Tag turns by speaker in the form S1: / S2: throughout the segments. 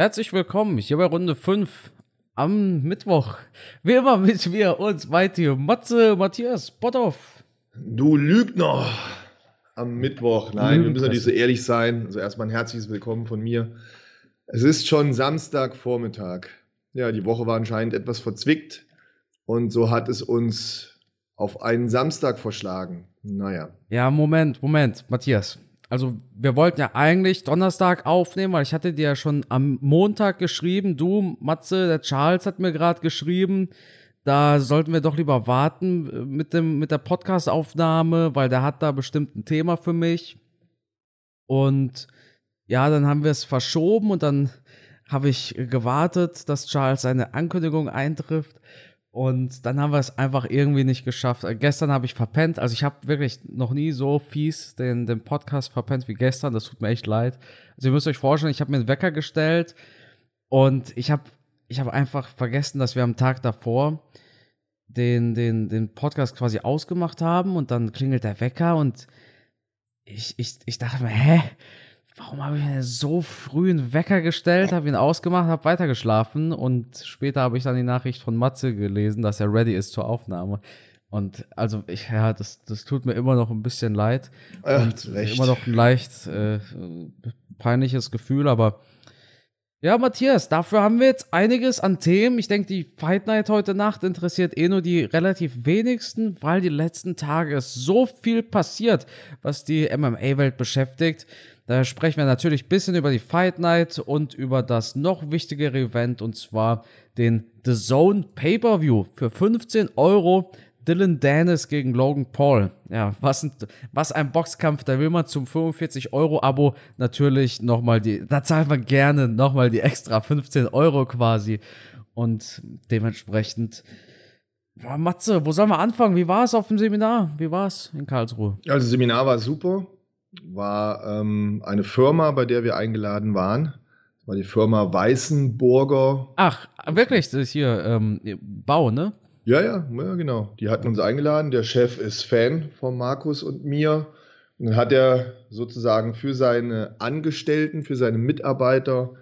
S1: Herzlich willkommen hier bei Runde 5 am Mittwoch. Wie immer mit mir und Mighty Matze, Matthias Botthoff.
S2: Du Lügner! Am Mittwoch. Nein, wir müssen natürlich so ehrlich sein. Also erstmal ein herzliches Willkommen von mir. Es ist schon Samstagvormittag. Ja, die Woche war anscheinend etwas verzwickt und so hat es uns auf einen Samstag verschlagen. Naja.
S1: Ja, Moment, Moment, Matthias. Also, wir wollten ja eigentlich Donnerstag aufnehmen, weil ich hatte dir ja schon am Montag geschrieben, du, Matze, der Charles hat mir gerade geschrieben, da sollten wir doch lieber warten äh, mit, dem, mit der Podcast-Aufnahme, weil der hat da bestimmt ein Thema für mich. Und ja, dann haben wir es verschoben und dann habe ich gewartet, dass Charles seine Ankündigung eintrifft. Und dann haben wir es einfach irgendwie nicht geschafft. Äh, gestern habe ich verpennt. Also ich habe wirklich noch nie so fies den, den Podcast verpennt wie gestern. Das tut mir echt leid. Also ihr müsst euch vorstellen, ich habe mir einen Wecker gestellt und ich habe ich hab einfach vergessen, dass wir am Tag davor den, den, den Podcast quasi ausgemacht haben und dann klingelt der Wecker und ich, ich, ich dachte mir, hä? Warum habe ich mir so früh einen Wecker gestellt, habe ihn ausgemacht, habe weitergeschlafen und später habe ich dann die Nachricht von Matze gelesen, dass er ready ist zur Aufnahme. Und also ich, ja, das, das tut mir immer noch ein bisschen leid. Ach, und recht. immer noch ein leicht äh, peinliches Gefühl, aber ja, Matthias, dafür haben wir jetzt einiges an Themen. Ich denke, die Fight Night heute Nacht interessiert eh nur die relativ wenigsten, weil die letzten Tage ist so viel passiert, was die MMA-Welt beschäftigt. Da sprechen wir natürlich ein bisschen über die Fight Night und über das noch wichtigere Event und zwar den The Zone Pay-Per-View für 15 Euro. Dylan Dennis gegen Logan Paul. Ja, was ein, was ein Boxkampf. Da will man zum 45-Euro-Abo natürlich nochmal die, da zahlt man gerne nochmal die extra 15 Euro quasi. Und dementsprechend, ja, Matze, wo sollen wir anfangen? Wie war es auf dem Seminar? Wie war es in Karlsruhe?
S2: Also, Seminar war super war ähm, eine Firma, bei der wir eingeladen waren. Das war die Firma Weißenburger.
S1: Ach, wirklich? Das ist hier ähm, Bau, ne?
S2: Ja, ja, ja, genau. Die hatten uns eingeladen. Der Chef ist Fan von Markus und mir. Und dann hat er sozusagen für seine Angestellten, für seine Mitarbeiter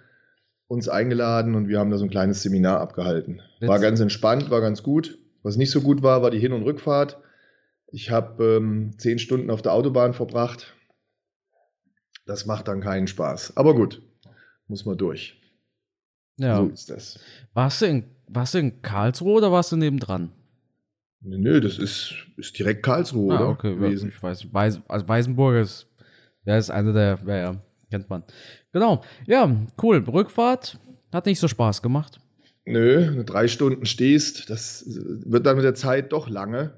S2: uns eingeladen und wir haben da so ein kleines Seminar abgehalten. War ganz entspannt, war ganz gut. Was nicht so gut war, war die Hin- und Rückfahrt. Ich habe ähm, zehn Stunden auf der Autobahn verbracht das macht dann keinen Spaß. Aber gut, muss man durch.
S1: Ja. So ist das. Warst du in, warst du in Karlsruhe oder warst du nebendran?
S2: Nö, nee, das ist, ist direkt Karlsruhe, ah, oder? Okay, gewesen.
S1: ich weiß. Weis, also Weißenburg ist, ja, ist eine der, ja, ja, kennt man. Genau. Ja, cool. Rückfahrt hat nicht so Spaß gemacht.
S2: Nö, drei Stunden stehst, das wird dann mit der Zeit doch lange.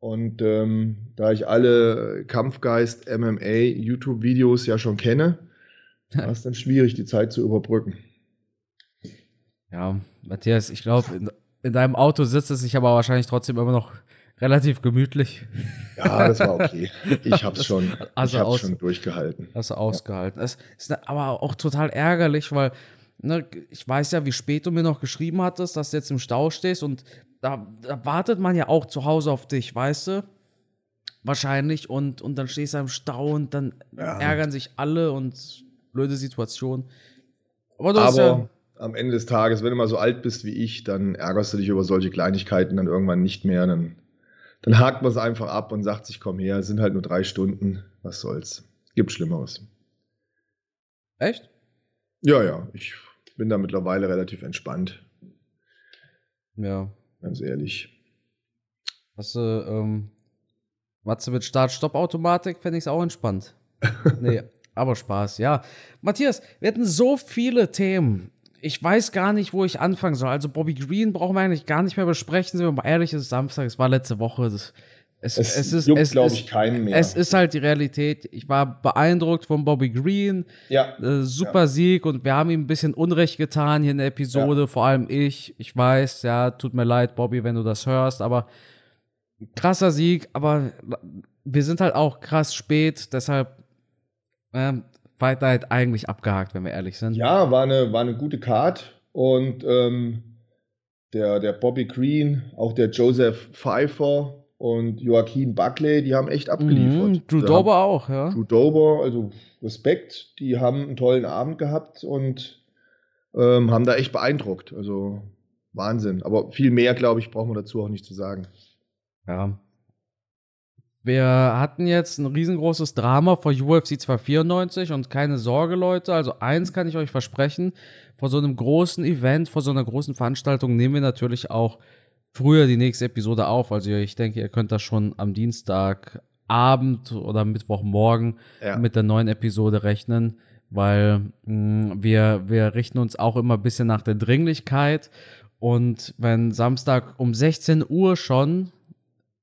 S2: Und ähm, da ich alle Kampfgeist MMA YouTube-Videos ja schon kenne, war es dann schwierig, die Zeit zu überbrücken.
S1: Ja, Matthias, ich glaube, in, in, deinem Auto sitzt es sich aber wahrscheinlich trotzdem immer noch relativ gemütlich.
S2: Ja, das war okay. Ich habe es schon, also ich hab's schon durchgehalten.
S1: Hast du ausgehalten. Es ist aber auch total ärgerlich, weil ne, ich weiß ja, wie spät du mir noch geschrieben hattest, dass du jetzt im Stau stehst und da, da, wartet man ja auch zu Hause auf dich, weißt du? Wahrscheinlich. Und, und dann stehst du im Stau und dann ja. ärgern sich alle und blöde Situation.
S2: Aber, Aber ja am Ende des Tages, wenn du mal so alt bist wie ich, dann ärgerst du dich über solche Kleinigkeiten dann irgendwann nicht mehr. Dann, dann hakt man es einfach ab und sagt sich, komm her, es sind halt nur drei Stunden, was soll's. Gibt Schlimmeres.
S1: Echt?
S2: Ja, ja, ich bin da mittlerweile relativ entspannt.
S1: Ja,
S2: ganz ehrlich.
S1: Hast du, ähm, Matze mit Start-Stopp-Automatik, fände ich es auch entspannt. nee, aber Spaß, ja. Matthias, wir hatten so viele Themen. Ich weiß gar nicht, wo ich anfangen soll. Also Bobby Green brauchen wir eigentlich gar nicht mehr besprechen. Sind wir mal ehrlich, es ist Samstag, es war letzte Woche. Das,
S2: es, es, es ist, es, glaube ich, keinen mehr.
S1: Es ist halt die Realität. Ich war beeindruckt von Bobby Green.
S2: Ja.
S1: Äh, super ja. Sieg und wir haben ihm ein bisschen Unrecht getan hier in der Episode, ja. vor allem ich. Ich weiß, ja, tut mir leid, Bobby, wenn du das hörst, aber krasser Sieg, aber wir sind halt auch krass spät, deshalb ähm, Fight Night eigentlich abgehakt, wenn wir ehrlich sind.
S2: Ja, war eine, war eine gute Card und ähm, der, der Bobby Green, auch der Joseph Pfeiffer, und Joaquin Buckley, die haben echt abgeliefert. Mhm,
S1: Drew Dober auch, ja.
S2: Drew Dober, also Respekt, die haben einen tollen Abend gehabt und ähm, haben da echt beeindruckt. Also Wahnsinn. Aber viel mehr, glaube ich, brauchen wir dazu auch nicht zu sagen.
S1: Ja. Wir hatten jetzt ein riesengroßes Drama vor UFC 294 und keine Sorge, Leute. Also eins kann ich euch versprechen, vor so einem großen Event, vor so einer großen Veranstaltung nehmen wir natürlich auch früher die nächste Episode auf. Also ich denke, ihr könnt das schon am Dienstagabend oder Mittwochmorgen ja. mit der neuen Episode rechnen, weil mh, mm, wir, wir richten uns auch immer ein bisschen nach der Dringlichkeit. Und wenn Samstag um 16 Uhr schon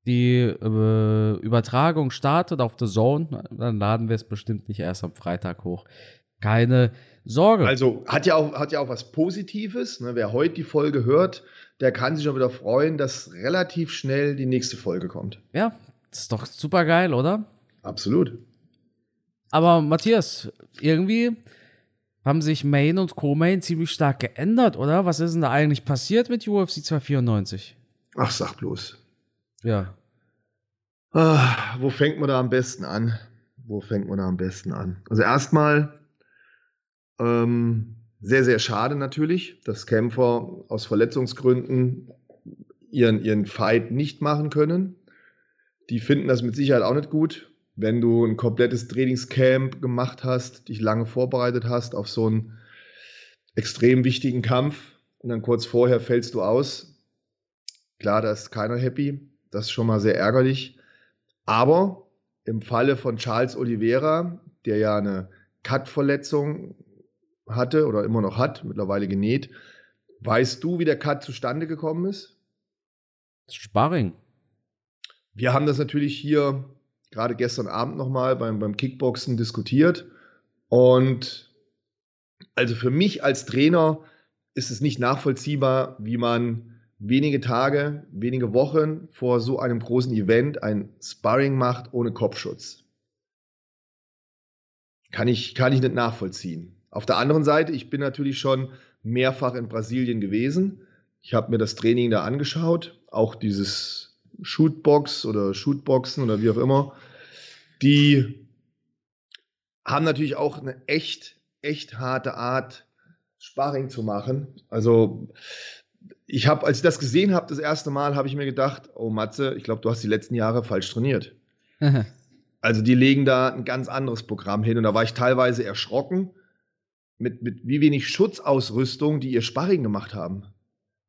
S1: die äh, Übertragung startet auf The Zone, dann laden wir es bestimmt nicht erst am Freitag hoch. Keine Sorge.
S2: Also hat ja auch, hat ja auch was Positives. Ne? Wer heute die Folge hört, der kann sich schon wieder freuen, dass relativ schnell die nächste Folge kommt.
S1: Ja, das ist doch super geil, oder?
S2: Absolut.
S1: Aber Matthias, irgendwie haben sich Main und Co-Main ziemlich stark geändert, oder? Was ist denn da eigentlich passiert mit UFC 294?
S2: Ach, sag bloß.
S1: Ja.
S2: Ah, wo fängt man da am besten an? Wo fängt man da am besten an? Also erstmal ähm, sehr, sehr schade natürlich, dass Kämpfer aus Verletzungsgründen ihren, ihren Fight nicht machen können. Die finden das mit Sicherheit auch nicht gut, wenn du ein komplettes Trainingscamp gemacht hast, dich lange vorbereitet hast auf so einen extrem wichtigen Kampf und dann kurz vorher fällst du aus. Klar, da ist keiner happy. Das ist schon mal sehr ärgerlich. Aber im Falle von Charles Oliveira, der ja eine Cut-Verletzung hatte oder immer noch hat, mittlerweile genäht, weißt du, wie der Cut zustande gekommen ist?
S1: Sparring.
S2: Wir haben das natürlich hier gerade gestern Abend nochmal beim, beim Kickboxen diskutiert. Und also für mich als Trainer ist es nicht nachvollziehbar, wie man wenige Tage, wenige Wochen vor so einem großen Event ein Sparring macht ohne Kopfschutz. Kann ich, kann ich nicht nachvollziehen. Auf der anderen Seite, ich bin natürlich schon mehrfach in Brasilien gewesen. Ich habe mir das Training da angeschaut, auch dieses Shootbox oder Shootboxen oder wie auch immer. Die haben natürlich auch eine echt, echt harte Art, Sparring zu machen. Also ich habe, als ich das gesehen habe, das erste Mal, habe ich mir gedacht, oh Matze, ich glaube, du hast die letzten Jahre falsch trainiert. also die legen da ein ganz anderes Programm hin und da war ich teilweise erschrocken mit, mit wie wenig Schutzausrüstung, die ihr Sparring gemacht haben.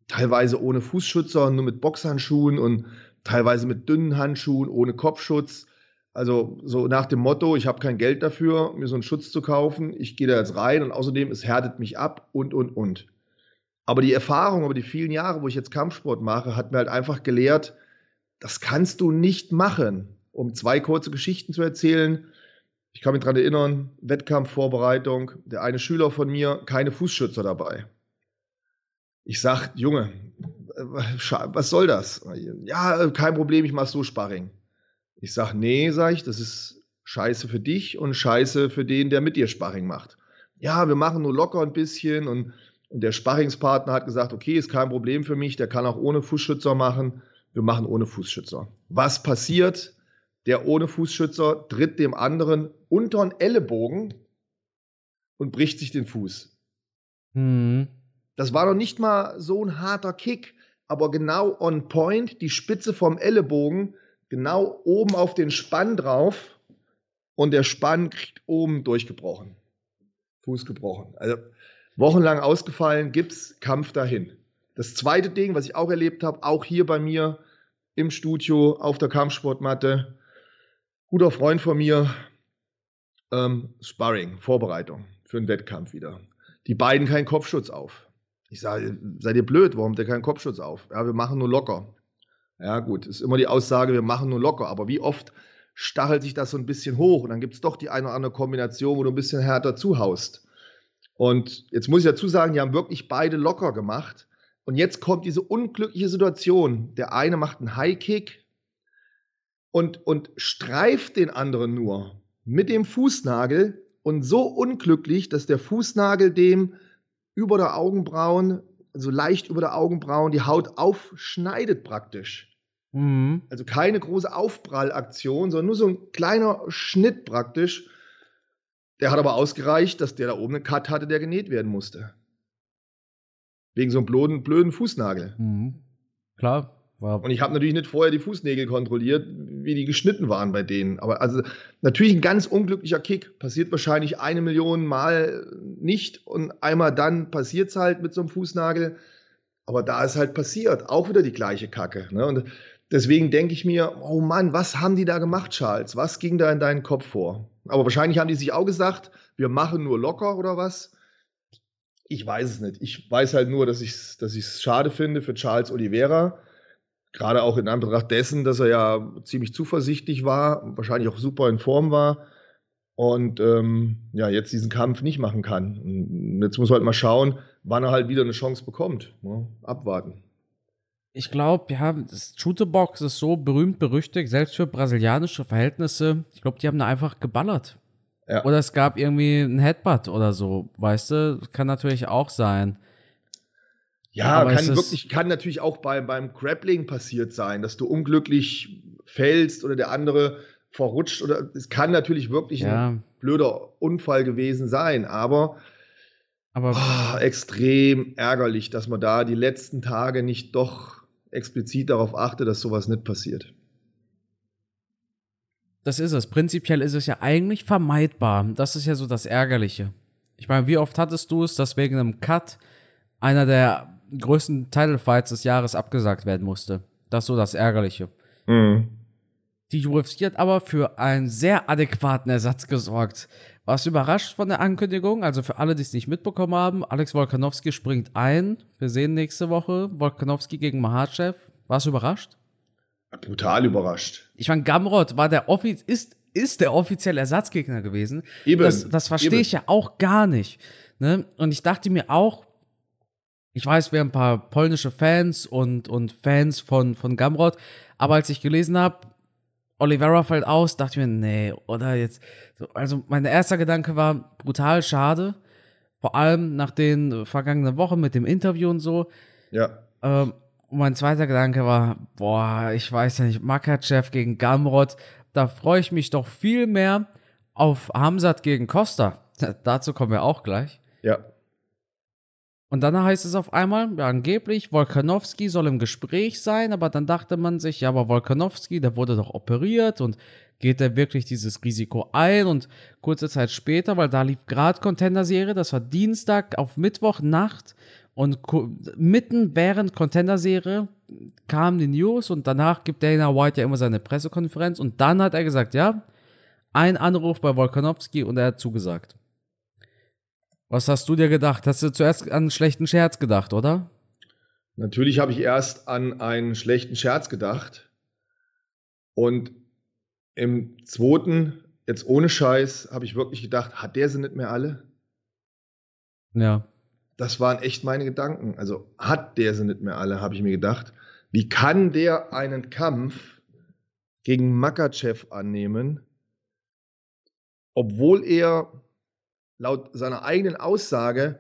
S2: Teilweise ohne Fußschützer, nur mit Boxhandschuhen und teilweise mit dünnen Handschuhen, ohne Kopfschutz. Also so nach dem Motto, ich habe kein Geld dafür, mir so einen Schutz zu kaufen, ich gehe da jetzt rein und außerdem, es härtet mich ab und, und, und. Aber die Erfahrung über die vielen Jahre, wo ich jetzt Kampfsport mache, hat mir halt einfach gelehrt, das kannst du nicht machen. Um zwei kurze Geschichten zu erzählen. Ich kann mich daran erinnern, Wettkampfvorbereitung, der eine Schüler von mir, keine Fußschützer dabei. Ich sag, Junge, was soll das? Ja, kein Problem, ich mach so Sparring. Ich sag, nee, sag ich, das ist scheiße für dich und scheiße für den, der mit dir Sparring macht. Ja, wir machen nur locker ein bisschen und und der Sparringspartner hat gesagt, okay, ist kein Problem für mich, der kann auch ohne Fußschützer machen. Wir machen ohne Fußschützer. Was passiert? Der ohne Fußschützer tritt dem anderen unter den Ellenbogen und bricht sich den Fuß. Mhm. Das war noch nicht mal so ein harter Kick, aber genau on point, die Spitze vom Ellenbogen, genau oben auf den Spann drauf und der Spann kriegt oben durchgebrochen. Fuß gebrochen. Also wochenlang ausgefallen, Gips, Kampf dahin. Das zweite Ding, was ich auch erlebt habe, auch hier bei mir im Studio auf der Kampfsportmatte, guter Freund von mir, ähm, Sparring, Vorbereitung für einen Wettkampf wieder. Die beiden keinen Kopfschutz auf. Ich sage, seid ihr blöd, warum habt ihr keinen Kopfschutz auf? Ja, wir machen nur locker. Ja, gut, ist immer die Aussage, wir machen nur locker. Aber wie oft stachelt sich das so ein bisschen hoch und dann gibt es doch die eine oder andere Kombination, wo du ein bisschen härter zuhaust. Und jetzt muss ich dazu sagen, die haben wirklich beide locker gemacht. Und jetzt kommt diese unglückliche Situation. Der eine macht einen High-Kick und, und streift den anderen nur mit dem Fußnagel und so unglücklich, dass der Fußnagel dem über der Augenbrauen, so leicht über der Augenbrauen, die Haut aufschneidet praktisch. Mhm. Also keine große Aufprallaktion, sondern nur so ein kleiner Schnitt praktisch. Der hat aber ausgereicht, dass der da oben einen Cut hatte, der genäht werden musste. Wegen so einem blöden, blöden Fußnagel.
S1: Mhm. Klar.
S2: War und ich habe natürlich nicht vorher die Fußnägel kontrolliert, wie die geschnitten waren bei denen. Aber also natürlich ein ganz unglücklicher Kick. Passiert wahrscheinlich eine Million Mal nicht und einmal dann passiert es halt mit so einem Fußnagel. Aber da ist halt passiert. Auch wieder die gleiche Kacke. Ne? Und deswegen denke ich mir, oh Mann, was haben die da gemacht, Charles? Was ging da in deinen Kopf vor? Aber wahrscheinlich haben die sich auch gesagt, wir machen nur locker oder was. Ich weiß es nicht. Ich weiß halt nur, dass ich es dass schade finde für Charles Oliveira Gerade auch in Anbetracht dessen, dass er ja ziemlich zuversichtlich war, wahrscheinlich auch super in Form war und ähm, ja, jetzt diesen Kampf nicht machen kann. Und jetzt muss man halt mal schauen, wann er halt wieder eine Chance bekommt. Ja, abwarten.
S1: Ich glaube, ja, das Shooterbox ist so berühmt, berüchtigt, selbst für brasilianische Verhältnisse. Ich glaube, die haben da einfach geballert. Ja. Oder es gab irgendwie ein Headbutt oder so, weißt du? Kann natürlich auch sein.
S2: Ja, Aber kann wirklich, kann natürlich auch bei, beim Grappling passiert sein, dass du unglücklich fällst oder der andere verrutscht oder es kann natürlich wirklich ja. ein blöder Unfall gewesen sein, aber, aber oh, extrem ärgerlich, dass man da die letzten Tage nicht doch explizit darauf achtet, dass sowas nicht passiert.
S1: Das ist es. Prinzipiell ist es ja eigentlich vermeidbar. Das ist ja so das Ärgerliche. Ich meine, wie oft hattest du es, dass wegen einem Cut einer der größten Title Fights des Jahres abgesagt werden musste. Das ist so das Ärgerliche. Mhm. Die UFC hat aber für einen sehr adäquaten Ersatz gesorgt. Warst du überrascht von der Ankündigung? Also für alle, die es nicht mitbekommen haben, Alex Volkanowski springt ein. Wir sehen nächste Woche Volkanowski gegen Mahachev. Warst du überrascht?
S2: Brutal überrascht.
S1: Ich meine, Gamrot war der Offiz ist, ist der offizielle Ersatzgegner gewesen. Eben. Das, das verstehe ich ja auch gar nicht. Ne? Und ich dachte mir auch, ich weiß, wir haben ein paar polnische Fans und, und Fans von, von Gamrot, aber als ich gelesen habe, Oliveira fällt aus, dachte ich mir, nee, oder jetzt. Also mein erster Gedanke war brutal schade. Vor allem nach den vergangenen Wochen mit dem Interview und so.
S2: Ja.
S1: Ähm, und mein zweiter Gedanke war, boah, ich weiß ja nicht, Makachev gegen Gamrot, da freue ich mich doch viel mehr auf Hamzat gegen Costa. Dazu kommen wir auch gleich.
S2: Ja.
S1: Und dann heißt es auf einmal, ja, angeblich, Wolkanowski soll im Gespräch sein, aber dann dachte man sich, ja, aber Wolkanowski, der wurde doch operiert und geht er wirklich dieses Risiko ein? Und kurze Zeit später, weil da lief gerade Contender-Serie, das war Dienstag auf Mittwochnacht und mitten während Contender-Serie kam die News und danach gibt Dana White ja immer seine Pressekonferenz und dann hat er gesagt, ja, ein Anruf bei Wolkanowski und er hat zugesagt. Was hast du dir gedacht? Hast du zuerst an einen schlechten Scherz gedacht, oder?
S2: Natürlich habe ich erst an einen schlechten Scherz gedacht. Und im zweiten, jetzt ohne Scheiß, habe ich wirklich gedacht, hat der sie nicht mehr alle?
S1: Ja.
S2: Das waren echt meine Gedanken. Also hat der sie nicht mehr alle, habe ich mir gedacht. Wie kann der einen Kampf gegen Makachev annehmen, obwohl er laut seiner eigenen Aussage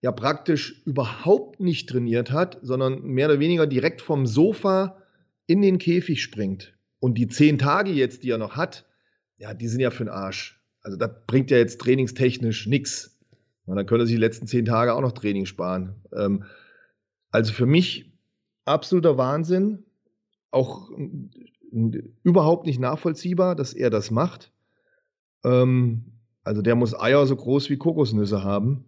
S2: ja praktisch überhaupt nicht trainiert hat, sondern mehr oder weniger direkt vom Sofa in den Käfig springt. Und die zehn Tage jetzt, die er noch hat, ja, die sind ja für den Arsch. Also das bringt ja jetzt trainingstechnisch nichts. Und dann könnte er sich die letzten zehn Tage auch noch Training sparen. Ähm, also für mich absoluter Wahnsinn. Auch überhaupt nicht nachvollziehbar, dass er das macht. Ähm, also der muss Eier so groß wie Kokosnüsse haben.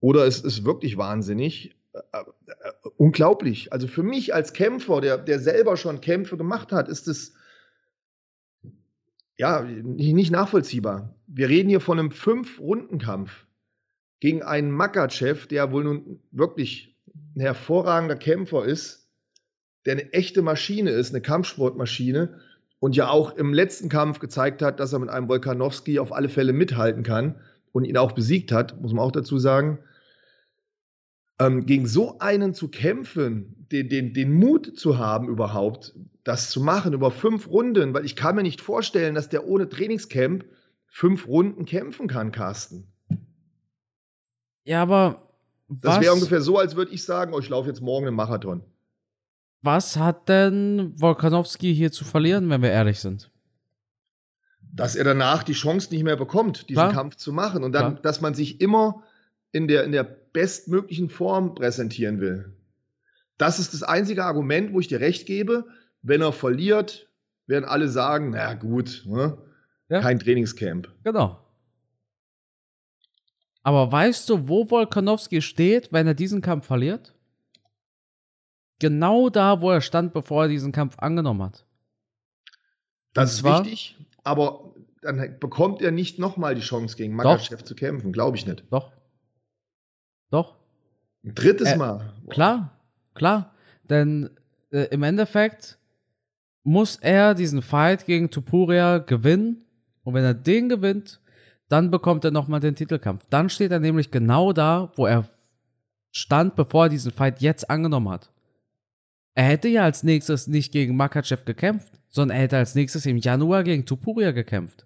S2: Oder es ist wirklich wahnsinnig. Äh, äh, unglaublich. Also für mich als Kämpfer, der, der selber schon Kämpfe gemacht hat, ist es ja nicht nachvollziehbar. Wir reden hier von einem Fünf-Runden-Kampf gegen einen Makachev, der wohl nun wirklich ein hervorragender Kämpfer ist, der eine echte Maschine ist, eine Kampfsportmaschine und ja auch im letzten Kampf gezeigt hat, dass er mit einem Volkanowski auf alle Fälle mithalten kann und ihn auch besiegt hat, muss man auch dazu sagen. Ähm, gegen so einen zu kämpfen, den, den, den Mut zu haben überhaupt, das zu machen über fünf Runden, weil ich kann mir nicht vorstellen, dass der ohne Trainingscamp fünf Runden kämpfen kann, Carsten.
S1: Ja, aber.
S2: Das wäre ungefähr so, als würde ich sagen, oh, ich laufe jetzt morgen einen Marathon.
S1: Was hat denn Wolkanowski hier zu verlieren, wenn wir ehrlich sind?
S2: Dass er danach die Chance nicht mehr bekommt, diesen Klar. Kampf zu machen. Und dann, Klar. dass man sich immer in der, in der bestmöglichen Form präsentieren will. Das ist das einzige Argument, wo ich dir recht gebe. Wenn er verliert, werden alle sagen, na gut, ne? ja. kein Trainingscamp.
S1: Genau. Aber weißt du, wo Volkanowski steht, wenn er diesen Kampf verliert? Genau da, wo er stand, bevor er diesen Kampf angenommen hat.
S2: Das ist wichtig, aber dann bekommt er nicht nochmal die Chance, gegen Makachev zu kämpfen. Glaube ich nicht.
S1: Doch. Doch.
S2: Ein drittes äh, Mal.
S1: Boah. Klar, klar. Denn äh, im Endeffekt muss er diesen Fight gegen Tupuria gewinnen. Und wenn er den gewinnt, dann bekommt er nochmal den Titelkampf. Dann steht er nämlich genau da, wo er stand, bevor er diesen Fight jetzt angenommen hat. Er hätte ja als nächstes nicht gegen Makachev gekämpft, sondern er hätte als nächstes im Januar gegen Tupuria gekämpft.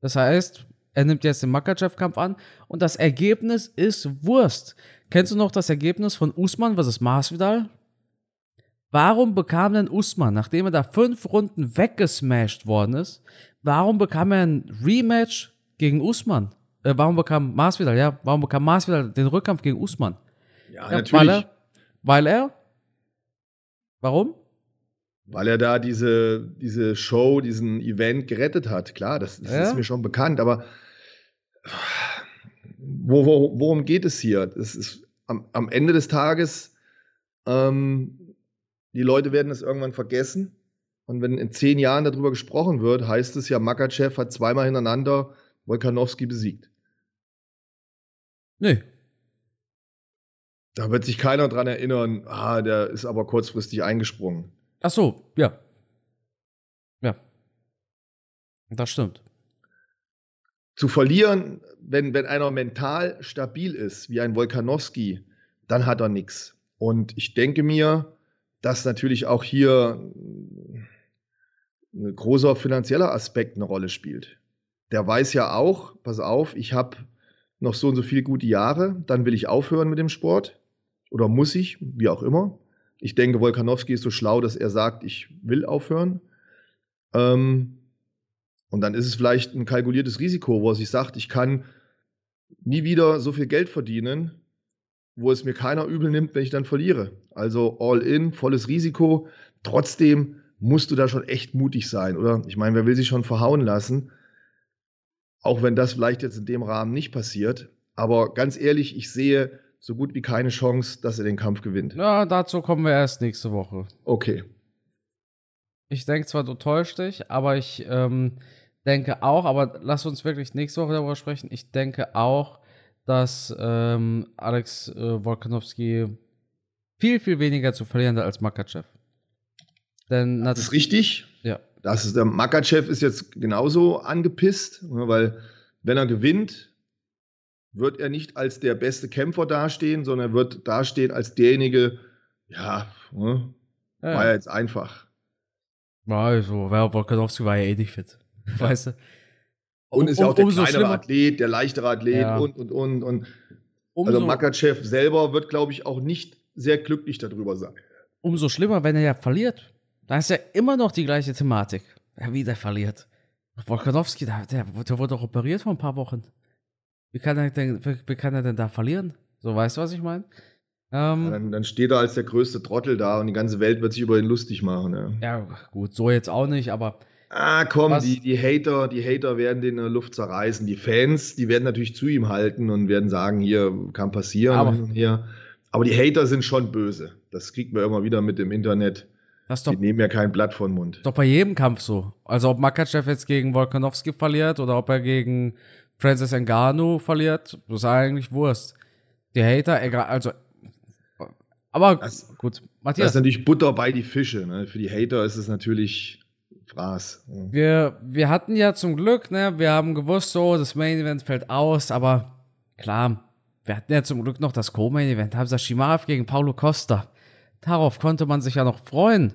S1: Das heißt, er nimmt jetzt den Makachev-Kampf an und das Ergebnis ist Wurst. Kennst du noch das Ergebnis von Usman vs. Masvidal? Warum bekam denn Usman, nachdem er da fünf Runden weggesmashed worden ist, warum bekam er ein Rematch gegen Usman? Äh, warum bekam Masvidal, ja, warum bekam Masvidal den Rückkampf gegen Usman?
S2: Ja, ja natürlich.
S1: Weil er, weil er, warum?
S2: Weil er da diese, diese Show, diesen Event gerettet hat. Klar, das, das ja? ist mir schon bekannt, aber wo, wo, worum geht es hier? Das ist am, am Ende des Tages, ähm, die Leute werden es irgendwann vergessen. Und wenn in zehn Jahren darüber gesprochen wird, heißt es ja, Makachev hat zweimal hintereinander Volkanowski besiegt.
S1: Nee.
S2: Da wird sich keiner dran erinnern, ah, der ist aber kurzfristig eingesprungen.
S1: Ach so, ja. Ja. Das stimmt.
S2: Zu verlieren, wenn, wenn einer mental stabil ist, wie ein Wolkanowski, dann hat er nichts. Und ich denke mir, dass natürlich auch hier ein großer finanzieller Aspekt eine Rolle spielt. Der weiß ja auch, pass auf, ich habe noch so und so viele gute Jahre, dann will ich aufhören mit dem Sport. Oder muss ich, wie auch immer. Ich denke, Wolkanowski ist so schlau, dass er sagt, ich will aufhören. Ähm, und dann ist es vielleicht ein kalkuliertes Risiko, wo er sich sagt, ich kann nie wieder so viel Geld verdienen, wo es mir keiner übel nimmt, wenn ich dann verliere. Also all in, volles Risiko. Trotzdem musst du da schon echt mutig sein, oder? Ich meine, wer will sich schon verhauen lassen? Auch wenn das vielleicht jetzt in dem Rahmen nicht passiert. Aber ganz ehrlich, ich sehe so gut wie keine Chance, dass er den Kampf gewinnt.
S1: Ja, dazu kommen wir erst nächste Woche.
S2: Okay.
S1: Ich denke zwar, du täuscht dich, aber ich ähm, denke auch, aber lass uns wirklich nächste Woche darüber sprechen. Ich denke auch, dass ähm, Alex äh, Volkanovski viel, viel weniger zu verlieren hat als Makachev.
S2: Denn das ist richtig.
S1: Ja.
S2: Das ist, der Makachev ist jetzt genauso angepisst, ne, weil wenn er gewinnt, wird er nicht als der beste Kämpfer dastehen, sondern er wird dastehen als derjenige, ja, ne, ja. war ja jetzt einfach.
S1: War also, Volkanovski war ja eh nicht fit. Weißt du?
S2: Und ist ja auch der kleinere schlimmer. Athlet, der leichtere Athlet ja. und, und, und. und. also Makachev selber wird, glaube ich, auch nicht sehr glücklich darüber sein.
S1: Umso schlimmer, wenn er ja verliert. Da ist ja immer noch die gleiche Thematik. Ja, wie der verliert. Volkanovski, der, der, der wurde doch operiert vor ein paar Wochen. Wie kann er denn, wie kann er denn da verlieren? So, weißt du, was ich meine?
S2: Ähm, ja, dann, dann, steht er als der größte Trottel da und die ganze Welt wird sich über ihn lustig machen. Ja,
S1: ja gut, so jetzt auch nicht, aber.
S2: Ah, komm, die, die Hater, die Hater werden den in der Luft zerreißen. Die Fans, die werden natürlich zu ihm halten und werden sagen, hier kann passieren.
S1: Aber,
S2: hier. aber die Hater sind schon böse. Das kriegt man immer wieder mit dem Internet.
S1: Das doch,
S2: die nehmen ja kein Blatt von Mund.
S1: Doch bei jedem Kampf so. Also ob Makachev jetzt gegen Volkanovski verliert oder ob er gegen Francis Ngannou verliert, das ist eigentlich Wurst. Die Hater, egal, also aber das, gut,
S2: Matthias. Das ist natürlich Butter bei die Fische. Ne? Für die Hater ist es natürlich Fraß.
S1: Ja. Wir, wir hatten ja zum Glück, ne, wir haben gewusst, so, das Main Event fällt aus, aber klar, wir hatten ja zum Glück noch das Co-Main Event, Hamza Shimaev gegen Paulo Costa. Darauf konnte man sich ja noch freuen.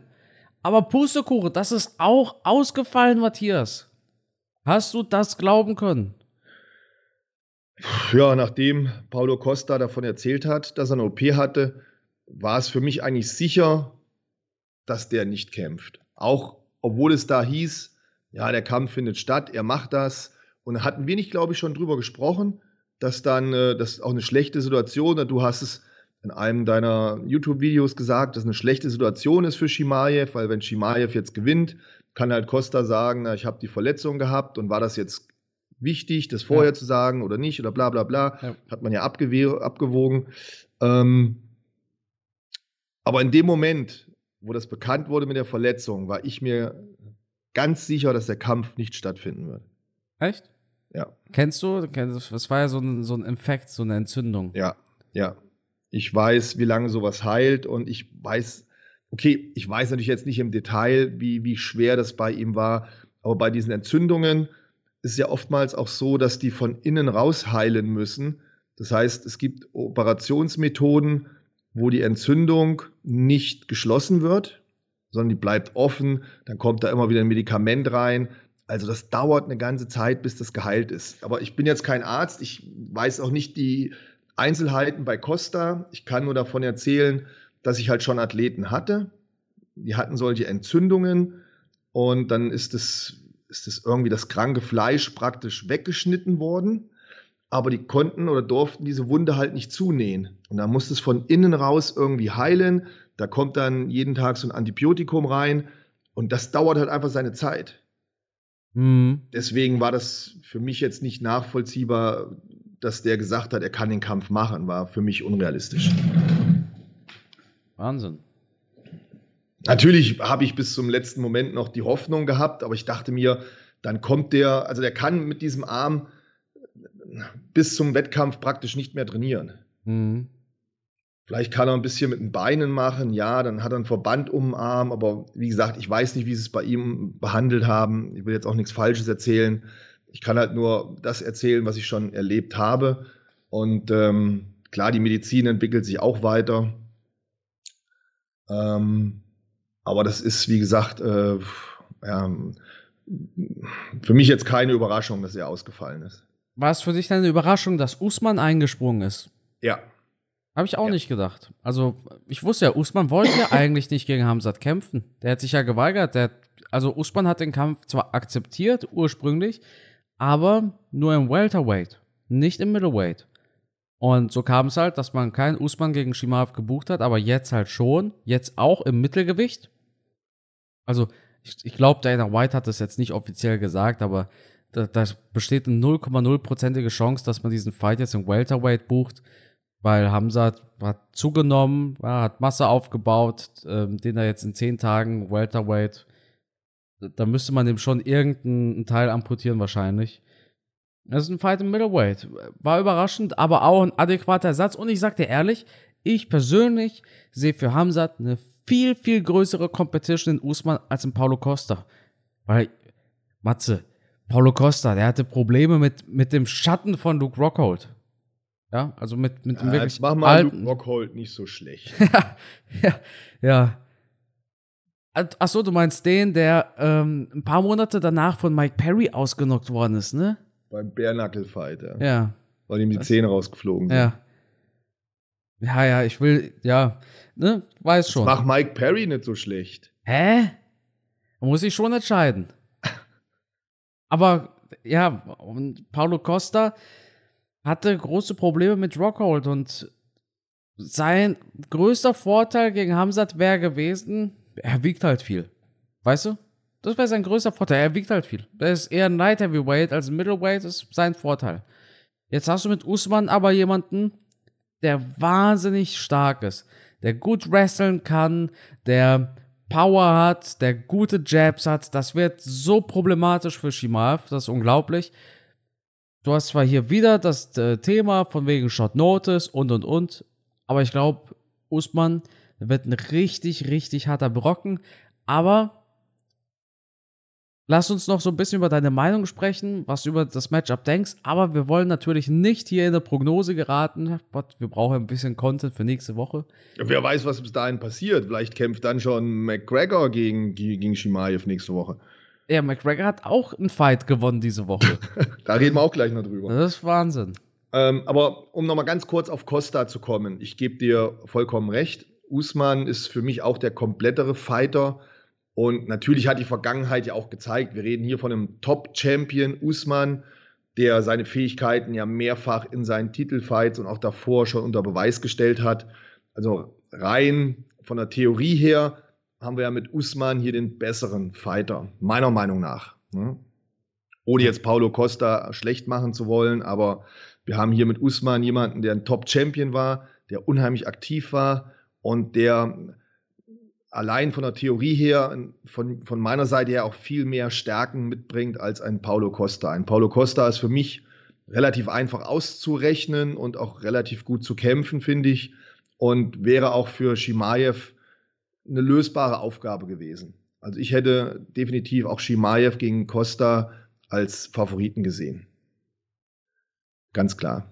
S1: Aber Pustekuchen, das ist auch ausgefallen, Matthias. Hast du das glauben können?
S2: Ja, nachdem Paulo Costa davon erzählt hat, dass er eine OP hatte, war es für mich eigentlich sicher, dass der nicht kämpft. Auch obwohl es da hieß, ja, der Kampf findet statt, er macht das. Und da hatten wir nicht, glaube ich, schon drüber gesprochen, dass dann äh, das auch eine schlechte Situation, du hast es in einem deiner YouTube-Videos gesagt, dass eine schlechte Situation ist für Shimaev, weil wenn Shimaev jetzt gewinnt, kann halt Costa sagen, na, ich habe die Verletzung gehabt und war das jetzt wichtig, das vorher ja. zu sagen oder nicht oder bla bla bla. Ja. Hat man ja abgewogen. Ähm, aber in dem Moment, wo das bekannt wurde mit der Verletzung, war ich mir ganz sicher, dass der Kampf nicht stattfinden wird.
S1: Echt?
S2: Ja.
S1: Kennst du? Das war ja so ein, so ein Infekt, so eine Entzündung.
S2: Ja, ja. Ich weiß, wie lange sowas heilt und ich weiß, okay, ich weiß natürlich jetzt nicht im Detail, wie, wie schwer das bei ihm war, aber bei diesen Entzündungen ist ja oftmals auch so, dass die von innen raus heilen müssen. Das heißt, es gibt Operationsmethoden, wo die Entzündung nicht geschlossen wird, sondern die bleibt offen. Dann kommt da immer wieder ein Medikament rein. Also das dauert eine ganze Zeit, bis das geheilt ist. Aber ich bin jetzt kein Arzt. Ich weiß auch nicht die Einzelheiten bei Costa. Ich kann nur davon erzählen, dass ich halt schon Athleten hatte. Die hatten solche Entzündungen und dann ist es ist es irgendwie das kranke Fleisch praktisch weggeschnitten worden. Aber die konnten oder durften diese Wunde halt nicht zunähen. Und da musste es von innen raus irgendwie heilen. Da kommt dann jeden Tag so ein Antibiotikum rein. Und das dauert halt einfach seine Zeit. Mhm. Deswegen war das für mich jetzt nicht nachvollziehbar, dass der gesagt hat, er kann den Kampf machen, war für mich unrealistisch.
S1: Wahnsinn.
S2: Natürlich habe ich bis zum letzten Moment noch die Hoffnung gehabt, aber ich dachte mir, dann kommt der, also der kann mit diesem Arm bis zum Wettkampf praktisch nicht mehr trainieren. Mhm. Vielleicht kann er ein bisschen mit den Beinen machen, ja, dann hat er einen Verband um den Arm, aber wie gesagt, ich weiß nicht, wie sie es bei ihm behandelt haben. Ich will jetzt auch nichts Falsches erzählen. Ich kann halt nur das erzählen, was ich schon erlebt habe. Und ähm, klar, die Medizin entwickelt sich auch weiter. Ähm, aber das ist, wie gesagt, äh, ja, für mich jetzt keine Überraschung, dass er ausgefallen ist.
S1: War es für dich eine Überraschung, dass Usman eingesprungen ist?
S2: Ja.
S1: Habe ich auch ja. nicht gedacht. Also, ich wusste ja, Usman wollte ja eigentlich nicht gegen Hamzat kämpfen. Der hat sich ja geweigert. Der, also, Usman hat den Kampf zwar akzeptiert, ursprünglich, aber nur im Welterweight, nicht im Middleweight. Und so kam es halt, dass man keinen Usman gegen Shimaev gebucht hat, aber jetzt halt schon. Jetzt auch im Mittelgewicht. Also, ich, ich glaube, Dana White hat das jetzt nicht offiziell gesagt, aber da, da besteht eine 0,0%ige Chance, dass man diesen Fight jetzt im Welterweight bucht, weil Hamza hat zugenommen, hat Masse aufgebaut, ähm, den er jetzt in 10 Tagen Welterweight, da müsste man dem schon irgendeinen Teil amputieren wahrscheinlich. Das ist ein Fight im Middleweight. War überraschend, aber auch ein adäquater Ersatz. Und ich sag dir ehrlich, ich persönlich sehe für Hamzat eine viel, viel größere Competition in Usman als in Paulo Costa. Weil, Matze, Paulo Costa, der hatte Probleme mit, mit dem Schatten von Luke Rockhold. Ja, also mit, mit dem
S2: ja,
S1: wirklich.
S2: Mach mal alten. Luke Rockhold nicht so schlecht.
S1: ja, ja, ja. Achso, du meinst den, der ähm, ein paar Monate danach von Mike Perry ausgenockt worden ist, ne?
S2: Beim Bärnackel-Fight, ja.
S1: Ja.
S2: Weil ihm die das, Zähne rausgeflogen sind.
S1: Ja. Ja, ja, ich will, ja, ne, weiß schon.
S2: Mach Mike Perry nicht so schlecht.
S1: Hä? Muss sich schon entscheiden. Aber ja, und Paulo Costa hatte große Probleme mit Rockhold und sein größter Vorteil gegen Hamzat wäre gewesen, er wiegt halt viel. Weißt du? Das wäre sein größter Vorteil. Er wiegt halt viel. Er ist eher ein Light Heavyweight als ein Middleweight, das ist sein Vorteil. Jetzt hast du mit Usman aber jemanden, der wahnsinnig stark ist, der gut wresteln kann, der Power hat, der gute Jabs hat. Das wird so problematisch für Shimaev, das ist unglaublich. Du hast zwar hier wieder das äh, Thema von wegen Shot Notice und und und, aber ich glaube, Usman wird ein richtig, richtig harter Brocken. Aber Lass uns noch so ein bisschen über deine Meinung sprechen, was du über das Matchup denkst. Aber wir wollen natürlich nicht hier in eine Prognose geraten. Wir brauchen ein bisschen Content für nächste Woche.
S2: Wer weiß, was bis dahin passiert. Vielleicht kämpft dann schon McGregor gegen, gegen Shimaev nächste Woche.
S1: Ja, McGregor hat auch einen Fight gewonnen diese Woche.
S2: da reden wir auch gleich noch drüber.
S1: Das ist Wahnsinn.
S2: Ähm, aber um nochmal ganz kurz auf Costa zu kommen, ich gebe dir vollkommen recht. Usman ist für mich auch der komplettere Fighter. Und natürlich hat die Vergangenheit ja auch gezeigt, wir reden hier von einem Top-Champion Usman, der seine Fähigkeiten ja mehrfach in seinen Titelfights und auch davor schon unter Beweis gestellt hat. Also rein von der Theorie her haben wir ja mit Usman hier den besseren Fighter, meiner Meinung nach. Ne? Ohne jetzt Paulo Costa schlecht machen zu wollen, aber wir haben hier mit Usman jemanden, der ein Top-Champion war, der unheimlich aktiv war und der allein von der Theorie her, von, von meiner Seite her auch viel mehr Stärken mitbringt als ein Paulo Costa. Ein Paulo Costa ist für mich relativ einfach auszurechnen und auch relativ gut zu kämpfen, finde ich. Und wäre auch für Shimaev eine lösbare Aufgabe gewesen. Also ich hätte definitiv auch Shimaev gegen Costa als Favoriten gesehen. Ganz klar.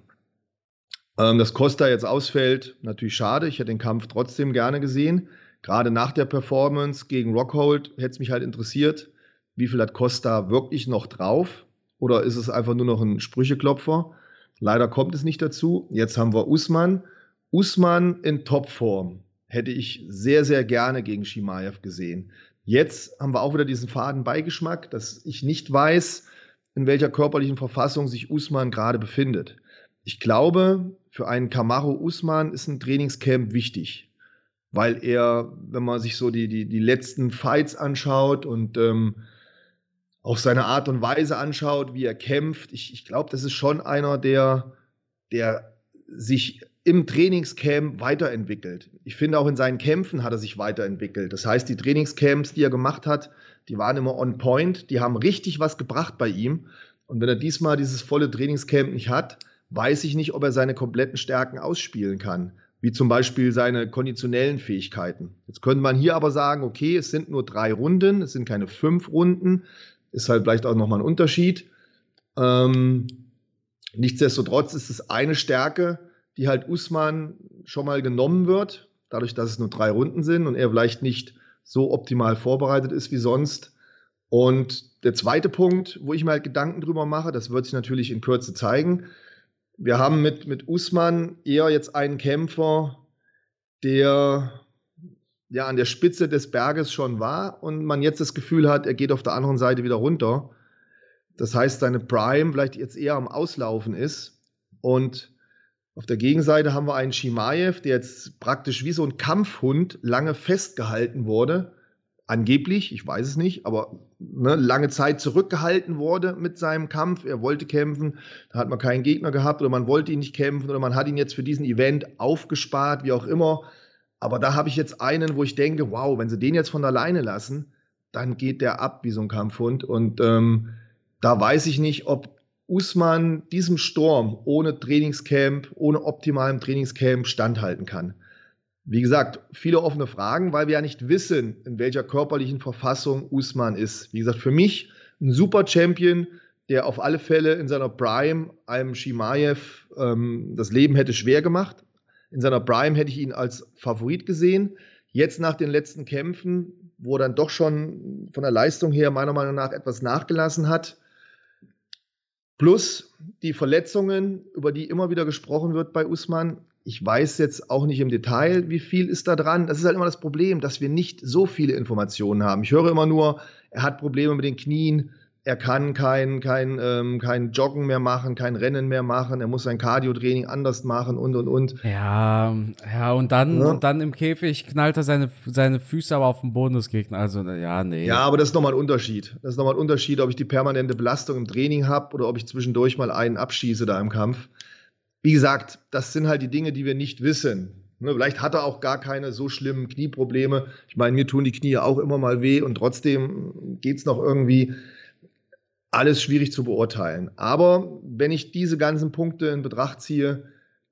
S2: Ähm, dass Costa jetzt ausfällt, natürlich schade. Ich hätte den Kampf trotzdem gerne gesehen. Gerade nach der Performance gegen Rockhold hätte es mich halt interessiert, wie viel hat Costa wirklich noch drauf? Oder ist es einfach nur noch ein Sprücheklopfer? Leider kommt es nicht dazu. Jetzt haben wir Usman. Usman in Topform hätte ich sehr, sehr gerne gegen Shimaev gesehen. Jetzt haben wir auch wieder diesen faden Beigeschmack, dass ich nicht weiß, in welcher körperlichen Verfassung sich Usman gerade befindet. Ich glaube, für einen Kamaru Usman ist ein Trainingscamp wichtig, weil er, wenn man sich so die, die, die letzten Fights anschaut und ähm, auch seine Art und Weise anschaut, wie er kämpft, ich, ich glaube, das ist schon einer, der, der sich im Trainingscamp weiterentwickelt. Ich finde auch in seinen Kämpfen hat er sich weiterentwickelt. Das heißt, die Trainingscamps, die er gemacht hat, die waren immer on point, die haben richtig was gebracht bei ihm. Und wenn er diesmal dieses volle Trainingscamp nicht hat, weiß ich nicht, ob er seine kompletten Stärken ausspielen kann, wie zum Beispiel seine konditionellen Fähigkeiten. Jetzt könnte man hier aber sagen, okay, es sind nur drei Runden, es sind keine fünf Runden, ist halt vielleicht auch nochmal ein Unterschied. Ähm, nichtsdestotrotz ist es eine Stärke, die halt Usman schon mal genommen wird, dadurch, dass es nur drei Runden sind und er vielleicht nicht so optimal vorbereitet ist wie sonst. Und der zweite Punkt, wo ich mir halt Gedanken drüber mache, das wird sich natürlich in Kürze zeigen. Wir haben mit, mit Usman eher jetzt einen Kämpfer, der ja an der Spitze des Berges schon war und man jetzt das Gefühl hat, er geht auf der anderen Seite wieder runter. Das heißt, seine Prime vielleicht jetzt eher am Auslaufen ist. Und auf der Gegenseite haben wir einen Shimaev, der jetzt praktisch wie so ein Kampfhund lange festgehalten wurde. Angeblich, ich weiß es nicht, aber ne, lange Zeit zurückgehalten wurde mit seinem Kampf. Er wollte kämpfen, da hat man keinen Gegner gehabt oder man wollte ihn nicht kämpfen oder man hat ihn jetzt für diesen Event aufgespart, wie auch immer. Aber da habe ich jetzt einen, wo ich denke, wow, wenn sie den jetzt von alleine lassen, dann geht der ab wie so ein Kampfhund. Und ähm, da weiß ich nicht, ob Usman diesem Sturm ohne Trainingscamp, ohne optimalen Trainingscamp standhalten kann. Wie gesagt, viele offene Fragen, weil wir ja nicht wissen, in welcher körperlichen Verfassung Usman ist. Wie gesagt, für mich ein super Champion, der auf alle Fälle in seiner Prime einem Shimaev ähm, das Leben hätte schwer gemacht. In seiner Prime hätte ich ihn als Favorit gesehen. Jetzt nach den letzten Kämpfen, wo er dann doch schon von der Leistung her meiner Meinung nach etwas nachgelassen hat, Plus die Verletzungen, über die immer wieder gesprochen wird bei Usman. Ich weiß jetzt auch nicht im Detail, wie viel ist da dran. Das ist halt immer das Problem, dass wir nicht so viele Informationen haben. Ich höre immer nur, er hat Probleme mit den Knien, er kann kein, kein, ähm, kein Joggen mehr machen, kein Rennen mehr machen, er muss sein Cardio-Training anders machen und und und.
S1: Ja, ja, und dann, ja. und dann im Käfig knallt er seine, seine Füße aber auf den Boden des Gegners. Also, ja, nee.
S2: Ja, aber das ist nochmal ein Unterschied. Das ist nochmal ein Unterschied, ob ich die permanente Belastung im Training habe oder ob ich zwischendurch mal einen abschieße da im Kampf. Wie gesagt, das sind halt die Dinge, die wir nicht wissen. Ne, vielleicht hat er auch gar keine so schlimmen Knieprobleme. Ich meine, mir tun die Knie auch immer mal weh und trotzdem geht es noch irgendwie alles schwierig zu beurteilen. Aber wenn ich diese ganzen Punkte in Betracht ziehe,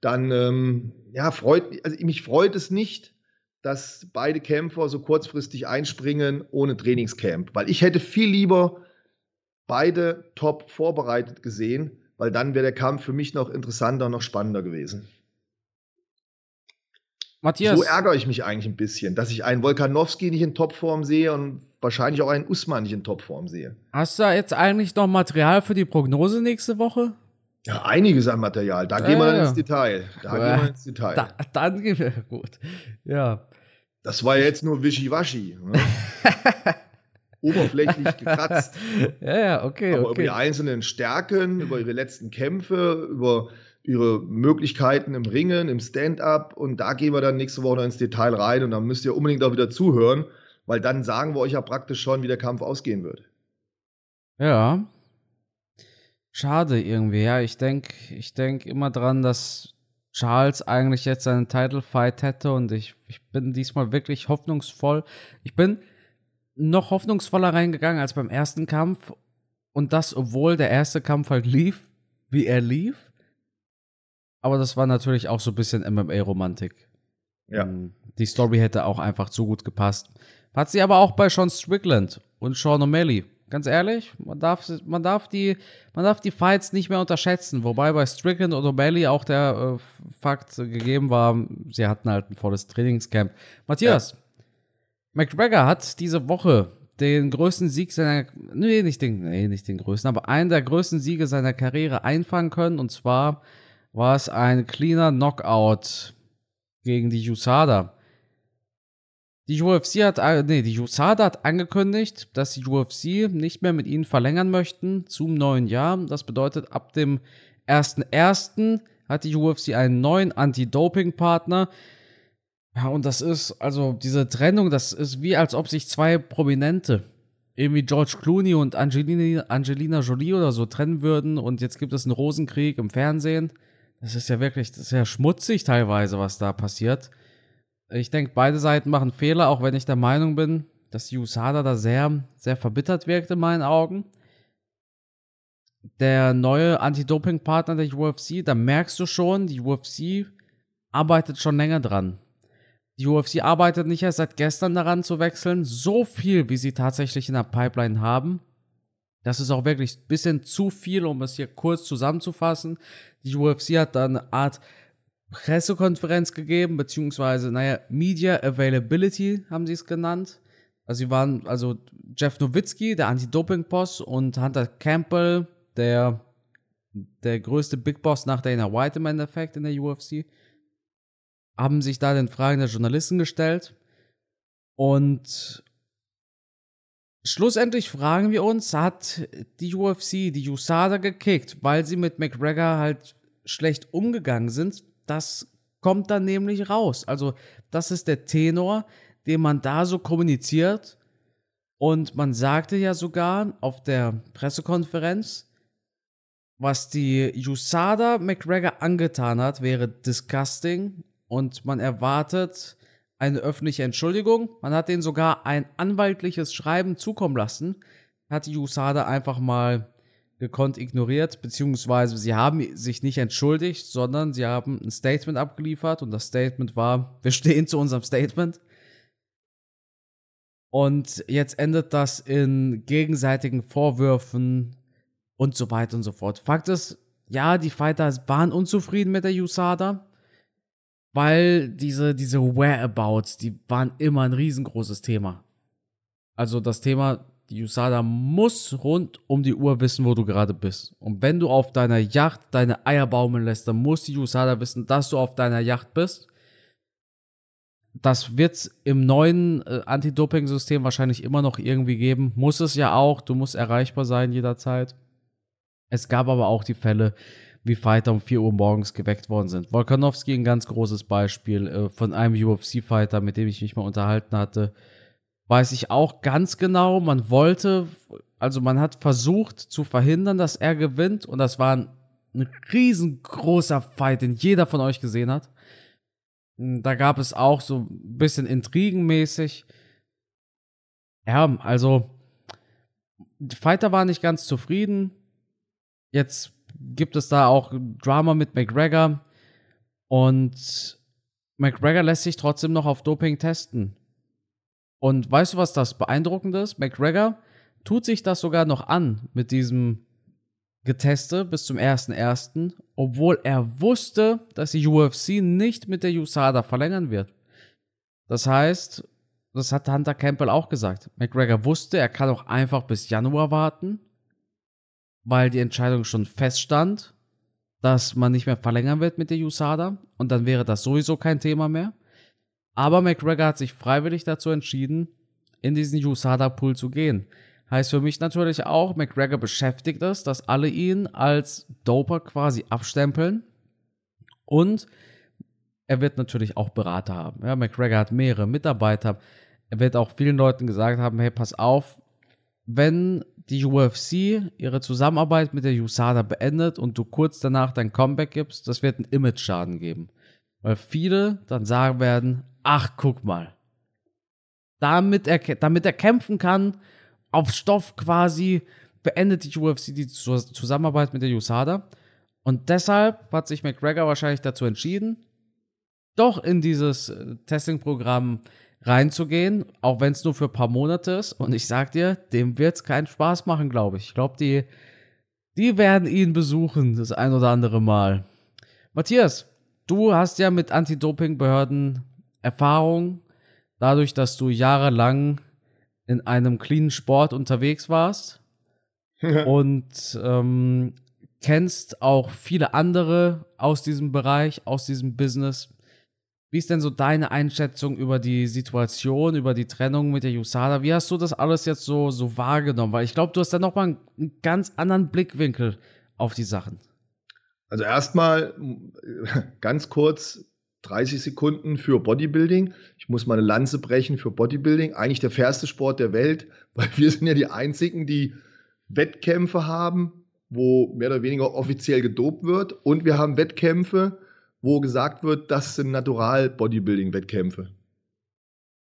S2: dann ähm, ja, freut, also mich freut es nicht, dass beide Kämpfer so kurzfristig einspringen ohne Trainingscamp. Weil ich hätte viel lieber beide top vorbereitet gesehen, weil dann wäre der Kampf für mich noch interessanter, noch spannender gewesen. Matthias. So ärgere ich mich eigentlich ein bisschen, dass ich einen Volkanowski nicht in Topform sehe und wahrscheinlich auch einen Usman nicht in Topform sehe.
S1: Hast du da jetzt eigentlich noch Material für die Prognose nächste Woche?
S2: Ja, einiges an Material. Da äh, gehen wir dann ins Detail. Da
S1: äh, gehen wir ins Detail. Da, dann gehen wir, gut. Ja.
S2: Das war jetzt nur Wischiwaschi. Ne? oberflächlich gekratzt.
S1: ja, ja, okay.
S2: Aber
S1: okay.
S2: über die einzelnen Stärken, über ihre letzten Kämpfe, über ihre Möglichkeiten im Ringen, im Stand-up. Und da gehen wir dann nächste Woche noch ins Detail rein. Und dann müsst ihr unbedingt auch wieder zuhören, weil dann sagen wir euch ja praktisch schon, wie der Kampf ausgehen wird.
S1: Ja. Schade irgendwie, ja. Ich denke ich denk immer dran, dass Charles eigentlich jetzt seinen Title Fight hätte und ich, ich bin diesmal wirklich hoffnungsvoll. Ich bin noch hoffnungsvoller reingegangen als beim ersten Kampf und das, obwohl der erste Kampf halt lief, wie er lief. Aber das war natürlich auch so ein bisschen MMA-Romantik.
S2: Ja.
S1: Ähm, Die Story hätte auch einfach zu gut gepasst. Hat sie aber auch bei Sean Strickland und Sean O'Malley. Ganz ehrlich, man darf, man, darf die, man darf die Fights nicht mehr unterschätzen. Wobei bei Strickland und O'Malley auch der äh, Fakt gegeben war, sie hatten halt ein volles Trainingscamp. Matthias, McGregor hat diese Woche den größten Sieg seiner, nee, nicht den, nee, nicht den größten, aber einen der größten Siege seiner Karriere einfangen können. Und zwar war es ein cleaner Knockout gegen die USADA. Die UFC hat, äh, nee, die USADA hat angekündigt, dass die UFC nicht mehr mit ihnen verlängern möchten zum neuen Jahr. Das bedeutet, ab dem 1.1. hat die UFC einen neuen Anti-Doping-Partner. Ja, und das ist, also diese Trennung, das ist wie als ob sich zwei Prominente, irgendwie George Clooney und Angelina, Angelina Jolie oder so trennen würden und jetzt gibt es einen Rosenkrieg im Fernsehen. Das ist ja wirklich, ist ja schmutzig teilweise, was da passiert. Ich denke, beide Seiten machen Fehler, auch wenn ich der Meinung bin, dass USADA da sehr, sehr verbittert wirkt in meinen Augen. Der neue Anti-Doping-Partner der UFC, da merkst du schon, die UFC arbeitet schon länger dran. Die UFC arbeitet nicht erst seit gestern daran zu wechseln, so viel, wie sie tatsächlich in der Pipeline haben. Das ist auch wirklich ein bisschen zu viel, um es hier kurz zusammenzufassen. Die UFC hat da eine Art Pressekonferenz gegeben, beziehungsweise, naja, Media Availability haben sie es genannt. Also sie waren, also Jeff Nowitzki, der Anti-Doping-Boss und Hunter Campbell, der, der größte Big Boss nach Dana White im Endeffekt in der UFC, haben sich da den Fragen der Journalisten gestellt. Und schlussendlich fragen wir uns, hat die UFC die USADA gekickt, weil sie mit McGregor halt schlecht umgegangen sind? Das kommt dann nämlich raus. Also, das ist der Tenor, den man da so kommuniziert. Und man sagte ja sogar auf der Pressekonferenz, was die USADA McGregor angetan hat, wäre disgusting und man erwartet eine öffentliche Entschuldigung. Man hat denen sogar ein anwaltliches Schreiben zukommen lassen. Hat die USADA einfach mal gekonnt ignoriert, beziehungsweise sie haben sich nicht entschuldigt, sondern sie haben ein Statement abgeliefert und das Statement war, wir stehen zu unserem Statement. Und jetzt endet das in gegenseitigen Vorwürfen und so weiter und so fort. Fakt ist, ja, die Fighter waren unzufrieden mit der USADA, weil diese, diese Whereabouts, die waren immer ein riesengroßes Thema. Also das Thema, die USADA muss rund um die Uhr wissen, wo du gerade bist. Und wenn du auf deiner Yacht deine Eier baumeln lässt, dann muss die USADA wissen, dass du auf deiner Yacht bist. Das wird es im neuen äh, Anti-Doping-System wahrscheinlich immer noch irgendwie geben. Muss es ja auch. Du musst erreichbar sein jederzeit. Es gab aber auch die Fälle, wie Fighter um 4 Uhr morgens geweckt worden sind. Volkanowski ein ganz großes Beispiel äh, von einem UFC-Fighter, mit dem ich mich mal unterhalten hatte. Weiß ich auch ganz genau, man wollte, also man hat versucht zu verhindern, dass er gewinnt und das war ein, ein riesengroßer Fight, den jeder von euch gesehen hat. Da gab es auch so ein bisschen intrigenmäßig. Ja, also Fighter waren nicht ganz zufrieden. Jetzt gibt es da auch Drama mit McGregor und McGregor lässt sich trotzdem noch auf Doping testen. Und weißt du, was das beeindruckend ist? McGregor tut sich das sogar noch an mit diesem Geteste bis zum 1.1., obwohl er wusste, dass die UFC nicht mit der USADA verlängern wird. Das heißt, das hat Hunter Campbell auch gesagt. McGregor wusste, er kann auch einfach bis Januar warten, weil die Entscheidung schon feststand, dass man nicht mehr verlängern wird mit der USADA und dann wäre das sowieso kein Thema mehr. Aber McGregor hat sich freiwillig dazu entschieden, in diesen USADA-Pool zu gehen. Heißt für mich natürlich auch, McGregor beschäftigt es, dass alle ihn als Doper quasi abstempeln. Und er wird natürlich auch Berater haben. Ja, McGregor hat mehrere Mitarbeiter. Er wird auch vielen Leuten gesagt haben, hey, pass auf, wenn die UFC ihre Zusammenarbeit mit der USADA beendet und du kurz danach dein Comeback gibst, das wird einen Image-Schaden geben. Weil viele dann sagen werden, ach, guck mal. Damit er, damit er kämpfen kann, auf Stoff quasi, beendet die UFC die Zusammenarbeit mit der USADA. Und deshalb hat sich McGregor wahrscheinlich dazu entschieden, doch in dieses äh, Testing-Programm reinzugehen, auch wenn es nur für ein paar Monate ist. Und ich sag dir, dem wird es keinen Spaß machen, glaube ich. Ich glaube, die, die werden ihn besuchen, das ein oder andere Mal. Matthias, du hast ja mit Anti-Doping-Behörden Erfahrung, dadurch, dass du jahrelang in einem cleanen Sport unterwegs warst und ähm, kennst auch viele andere aus diesem Bereich, aus diesem Business. Wie ist denn so deine Einschätzung über die Situation, über die Trennung mit der USADA? Wie hast du das alles jetzt so, so wahrgenommen? Weil ich glaube, du hast da nochmal einen, einen ganz anderen Blickwinkel auf die Sachen.
S2: Also erstmal ganz kurz 30 Sekunden für Bodybuilding. Ich muss meine Lanze brechen für Bodybuilding. Eigentlich der fairste Sport der Welt, weil wir sind ja die einzigen, die Wettkämpfe haben, wo mehr oder weniger offiziell gedopt wird. Und wir haben Wettkämpfe, wo gesagt wird, das sind Natural-Bodybuilding-Wettkämpfe.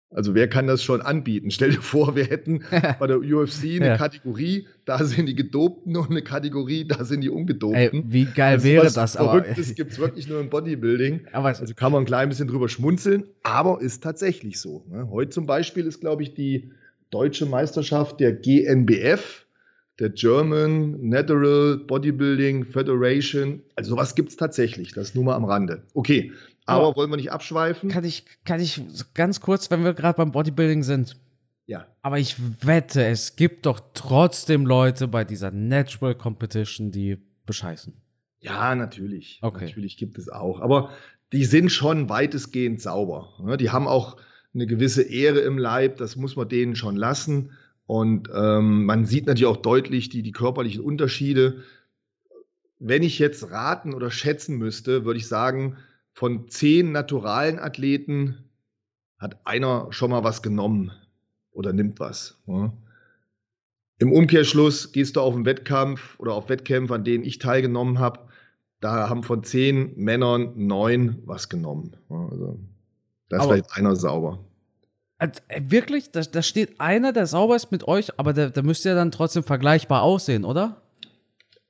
S2: Also wer kann das schon anbieten? Stell dir vor, wir hätten bei der UFC eine ja. Kategorie, da sind die Gedopten und eine Kategorie, da sind die Ungedopten. Ey,
S1: wie geil also wäre das?
S2: Aber Verrücktes gibt es wirklich nur im Bodybuilding. Aber also kann man ein klein bisschen drüber schmunzeln, aber ist tatsächlich so. Ne? Heute zum Beispiel ist, glaube ich, die deutsche Meisterschaft der GNBF der German Natural Bodybuilding Federation. Also sowas gibt es tatsächlich, das nur mal am Rande. Okay, aber, aber wollen wir nicht abschweifen?
S1: Kann ich, kann ich ganz kurz, wenn wir gerade beim Bodybuilding sind.
S2: Ja.
S1: Aber ich wette, es gibt doch trotzdem Leute bei dieser Natural Competition, die bescheißen.
S2: Ja, natürlich. Okay. Natürlich gibt es auch. Aber die sind schon weitestgehend sauber. Die haben auch eine gewisse Ehre im Leib, das muss man denen schon lassen. Und ähm, man sieht natürlich auch deutlich die, die körperlichen Unterschiede. Wenn ich jetzt raten oder schätzen müsste, würde ich sagen, von zehn naturalen Athleten hat einer schon mal was genommen oder nimmt was. Ja. Im Umkehrschluss gehst du auf einen Wettkampf oder auf Wettkämpfe, an denen ich teilgenommen habe, da haben von zehn Männern neun was genommen. Ja, also, da ist Aber vielleicht einer sauber.
S1: Also, wirklich? Da, da, steht einer, der sauber ist mit euch, aber der, der müsste ja dann trotzdem vergleichbar aussehen, oder?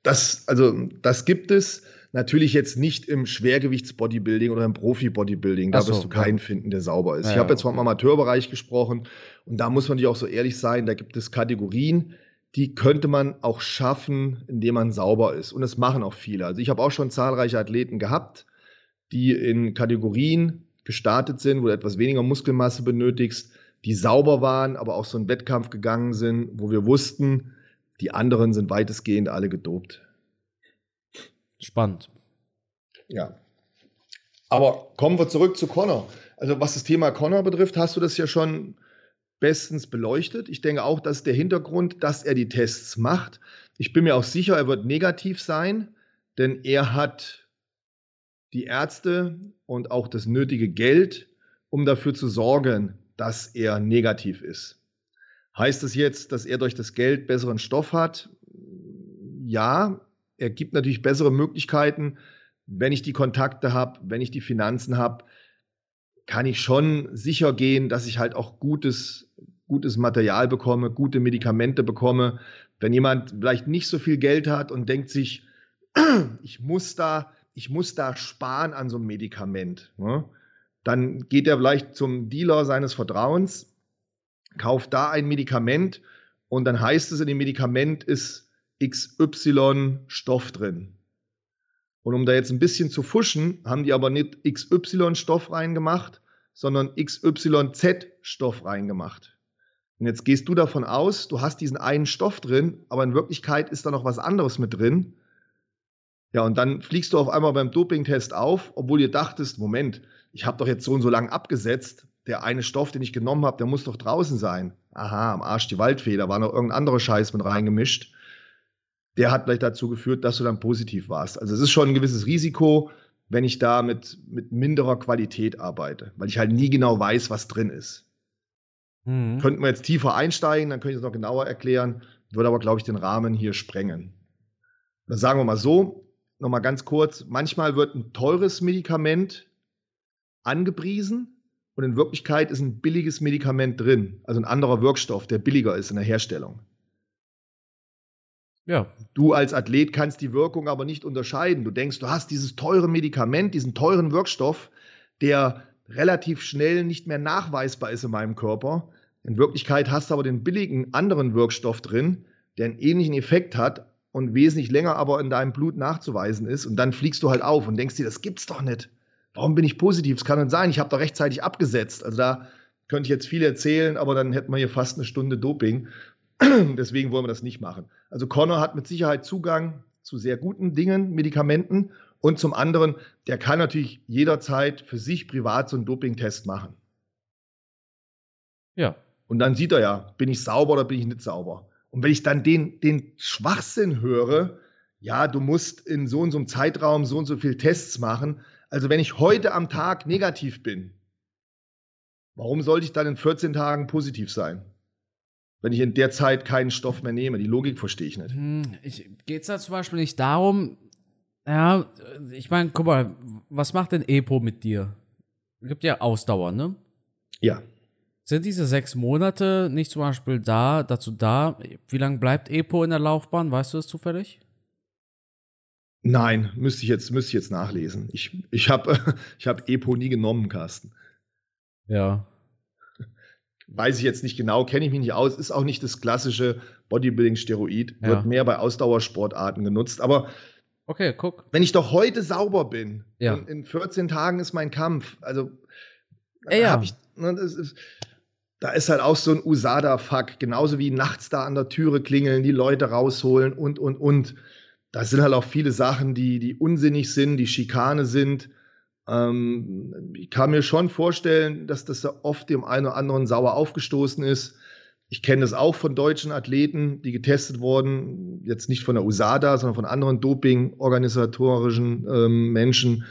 S2: Das, also, das gibt es natürlich jetzt nicht im Schwergewichtsbodybuilding oder im Profi-Bodybuilding. Da so, wirst du keinen ja. finden, der sauber ist. Ja, ich habe jetzt vom Amateurbereich gesprochen und da muss man natürlich auch so ehrlich sein, da gibt es Kategorien, die könnte man auch schaffen, indem man sauber ist. Und das machen auch viele. Also ich habe auch schon zahlreiche Athleten gehabt, die in Kategorien gestartet sind, wo du etwas weniger Muskelmasse benötigst, die sauber waren, aber auch so einen Wettkampf gegangen sind, wo wir wussten, die anderen sind weitestgehend alle gedopt.
S1: Spannend.
S2: Ja. Aber kommen wir zurück zu Connor. Also was das Thema Connor betrifft, hast du das ja schon bestens beleuchtet. Ich denke auch, dass der Hintergrund, dass er die Tests macht. Ich bin mir auch sicher, er wird negativ sein, denn er hat die Ärzte und auch das nötige Geld, um dafür zu sorgen, dass er negativ ist. Heißt es jetzt, dass er durch das Geld besseren Stoff hat? Ja, er gibt natürlich bessere Möglichkeiten. Wenn ich die Kontakte habe, wenn ich die Finanzen habe, kann ich schon sicher gehen, dass ich halt auch gutes, gutes Material bekomme, gute Medikamente bekomme. Wenn jemand vielleicht nicht so viel Geld hat und denkt sich, ich muss da ich muss da sparen an so einem Medikament. Ne? Dann geht er vielleicht zum Dealer seines Vertrauens, kauft da ein Medikament und dann heißt es in dem Medikament ist XY Stoff drin. Und um da jetzt ein bisschen zu fuschen, haben die aber nicht XY Stoff reingemacht, sondern XYZ Stoff reingemacht. Und jetzt gehst du davon aus, du hast diesen einen Stoff drin, aber in Wirklichkeit ist da noch was anderes mit drin. Ja, und dann fliegst du auf einmal beim Dopingtest auf, obwohl ihr dachtest, Moment, ich habe doch jetzt so und so lang abgesetzt, der eine Stoff, den ich genommen habe, der muss doch draußen sein. Aha, am Arsch die Waldfeder, war noch irgendein anderer Scheiß mit reingemischt. Der hat vielleicht dazu geführt, dass du dann positiv warst. Also es ist schon ein gewisses Risiko, wenn ich da mit, mit minderer Qualität arbeite, weil ich halt nie genau weiß, was drin ist. Mhm. Könnten wir jetzt tiefer einsteigen, dann könnte ich es noch genauer erklären, würde aber, glaube ich, den Rahmen hier sprengen. Dann sagen wir mal so, nochmal ganz kurz, manchmal wird ein teures Medikament angepriesen und in Wirklichkeit ist ein billiges Medikament drin, also ein anderer Wirkstoff, der billiger ist in der Herstellung. Ja. Du als Athlet kannst die Wirkung aber nicht unterscheiden. Du denkst, du hast dieses teure Medikament, diesen teuren Wirkstoff, der relativ schnell nicht mehr nachweisbar ist in meinem Körper. In Wirklichkeit hast du aber den billigen anderen Wirkstoff drin, der einen ähnlichen Effekt hat und wesentlich länger aber in deinem Blut nachzuweisen ist. Und dann fliegst du halt auf und denkst dir, das gibt's doch nicht. Warum bin ich positiv? Es kann nicht sein, ich habe doch rechtzeitig abgesetzt. Also da könnte ich jetzt viel erzählen, aber dann hätten wir hier fast eine Stunde Doping. Deswegen wollen wir das nicht machen. Also Connor hat mit Sicherheit Zugang zu sehr guten Dingen, Medikamenten. Und zum anderen, der kann natürlich jederzeit für sich privat so einen Dopingtest machen. Ja. Und dann sieht er ja, bin ich sauber oder bin ich nicht sauber. Und wenn ich dann den, den Schwachsinn höre, ja, du musst in so und so einem Zeitraum so und so viele Tests machen. Also wenn ich heute am Tag negativ bin, warum sollte ich dann in 14 Tagen positiv sein? wenn ich in der Zeit keinen Stoff mehr nehme. Die Logik verstehe ich nicht. Hm,
S1: Geht es da zum Beispiel nicht darum, ja, ich meine, guck mal, was macht denn EPO mit dir? Gibt ja Ausdauer, ne?
S2: Ja.
S1: Sind diese sechs Monate nicht zum Beispiel da, dazu da? Wie lange bleibt EPO in der Laufbahn? Weißt du das zufällig?
S2: Nein, müsste ich jetzt, müsste ich jetzt nachlesen. Ich, ich habe ich hab EPO nie genommen, Carsten.
S1: Ja
S2: weiß ich jetzt nicht genau, kenne ich mich nicht aus, ist auch nicht das klassische Bodybuilding-Steroid, ja. wird mehr bei Ausdauersportarten genutzt. Aber
S1: okay, guck.
S2: Wenn ich doch heute sauber bin, ja. in, in 14 Tagen ist mein Kampf, also
S1: ja. ich,
S2: ne, ist, da ist halt auch so ein USADA-Fuck, genauso wie nachts da an der Türe klingeln, die Leute rausholen und, und, und. Da sind halt auch viele Sachen, die, die unsinnig sind, die Schikane sind. Ähm, ich kann mir schon vorstellen, dass das oft dem einen oder anderen sauer aufgestoßen ist. Ich kenne das auch von deutschen Athleten, die getestet wurden, jetzt nicht von der USADA, sondern von anderen Doping-organisatorischen ähm, Menschen.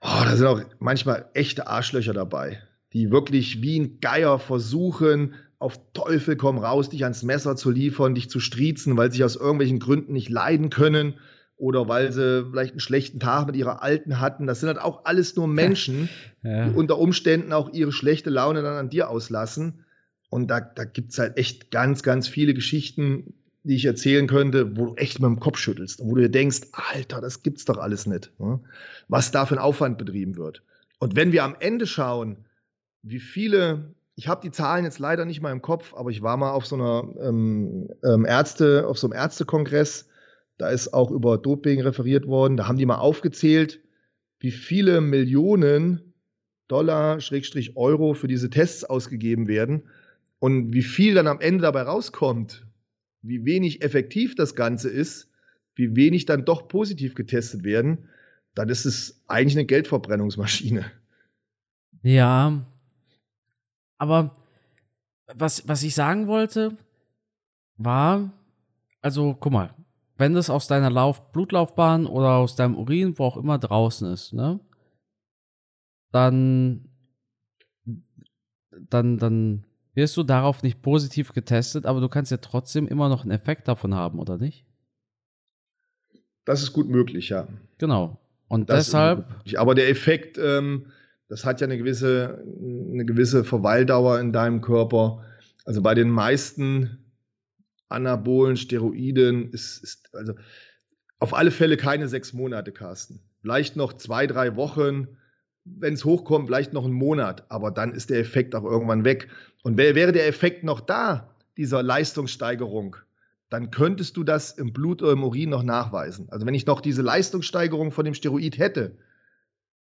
S2: Oh, da sind auch manchmal echte Arschlöcher dabei, die wirklich wie ein Geier versuchen, auf Teufel komm raus, dich ans Messer zu liefern, dich zu striezen, weil sie aus irgendwelchen Gründen nicht leiden können oder weil sie vielleicht einen schlechten Tag mit ihrer Alten hatten. Das sind halt auch alles nur Menschen, ja. die unter Umständen auch ihre schlechte Laune dann an dir auslassen. Und da, da gibt es halt echt ganz, ganz viele Geschichten, die ich erzählen könnte, wo du echt mit dem Kopf schüttelst und wo du dir denkst, Alter, das gibt's doch alles nicht, ne? was da für ein Aufwand betrieben wird. Und wenn wir am Ende schauen, wie viele, ich habe die Zahlen jetzt leider nicht mal im Kopf, aber ich war mal auf so einer ähm, ähm, Ärzte, auf so einem Ärztekongress, da ist auch über Doping referiert worden. Da haben die mal aufgezählt, wie viele Millionen Dollar, Schrägstrich Euro für diese Tests ausgegeben werden und wie viel dann am Ende dabei rauskommt, wie wenig effektiv das Ganze ist, wie wenig dann doch positiv getestet werden, dann ist es eigentlich eine Geldverbrennungsmaschine.
S1: Ja, aber was, was ich sagen wollte, war, also guck mal, wenn das aus deiner Lauf Blutlaufbahn oder aus deinem Urin, wo auch immer draußen ist, ne? Dann, dann, dann wirst du darauf nicht positiv getestet, aber du kannst ja trotzdem immer noch einen Effekt davon haben, oder nicht?
S2: Das ist gut möglich, ja.
S1: Genau. Und das deshalb.
S2: Aber der Effekt, ähm, das hat ja eine gewisse, eine gewisse Verweildauer in deinem Körper. Also bei den meisten Anabolen, Steroiden, ist, ist also auf alle Fälle keine sechs Monate, Carsten. Vielleicht noch zwei, drei Wochen, wenn es hochkommt, vielleicht noch einen Monat, aber dann ist der Effekt auch irgendwann weg. Und wäre der Effekt noch da, dieser Leistungssteigerung, dann könntest du das im Blut oder im Urin noch nachweisen. Also wenn ich noch diese Leistungssteigerung von dem Steroid hätte,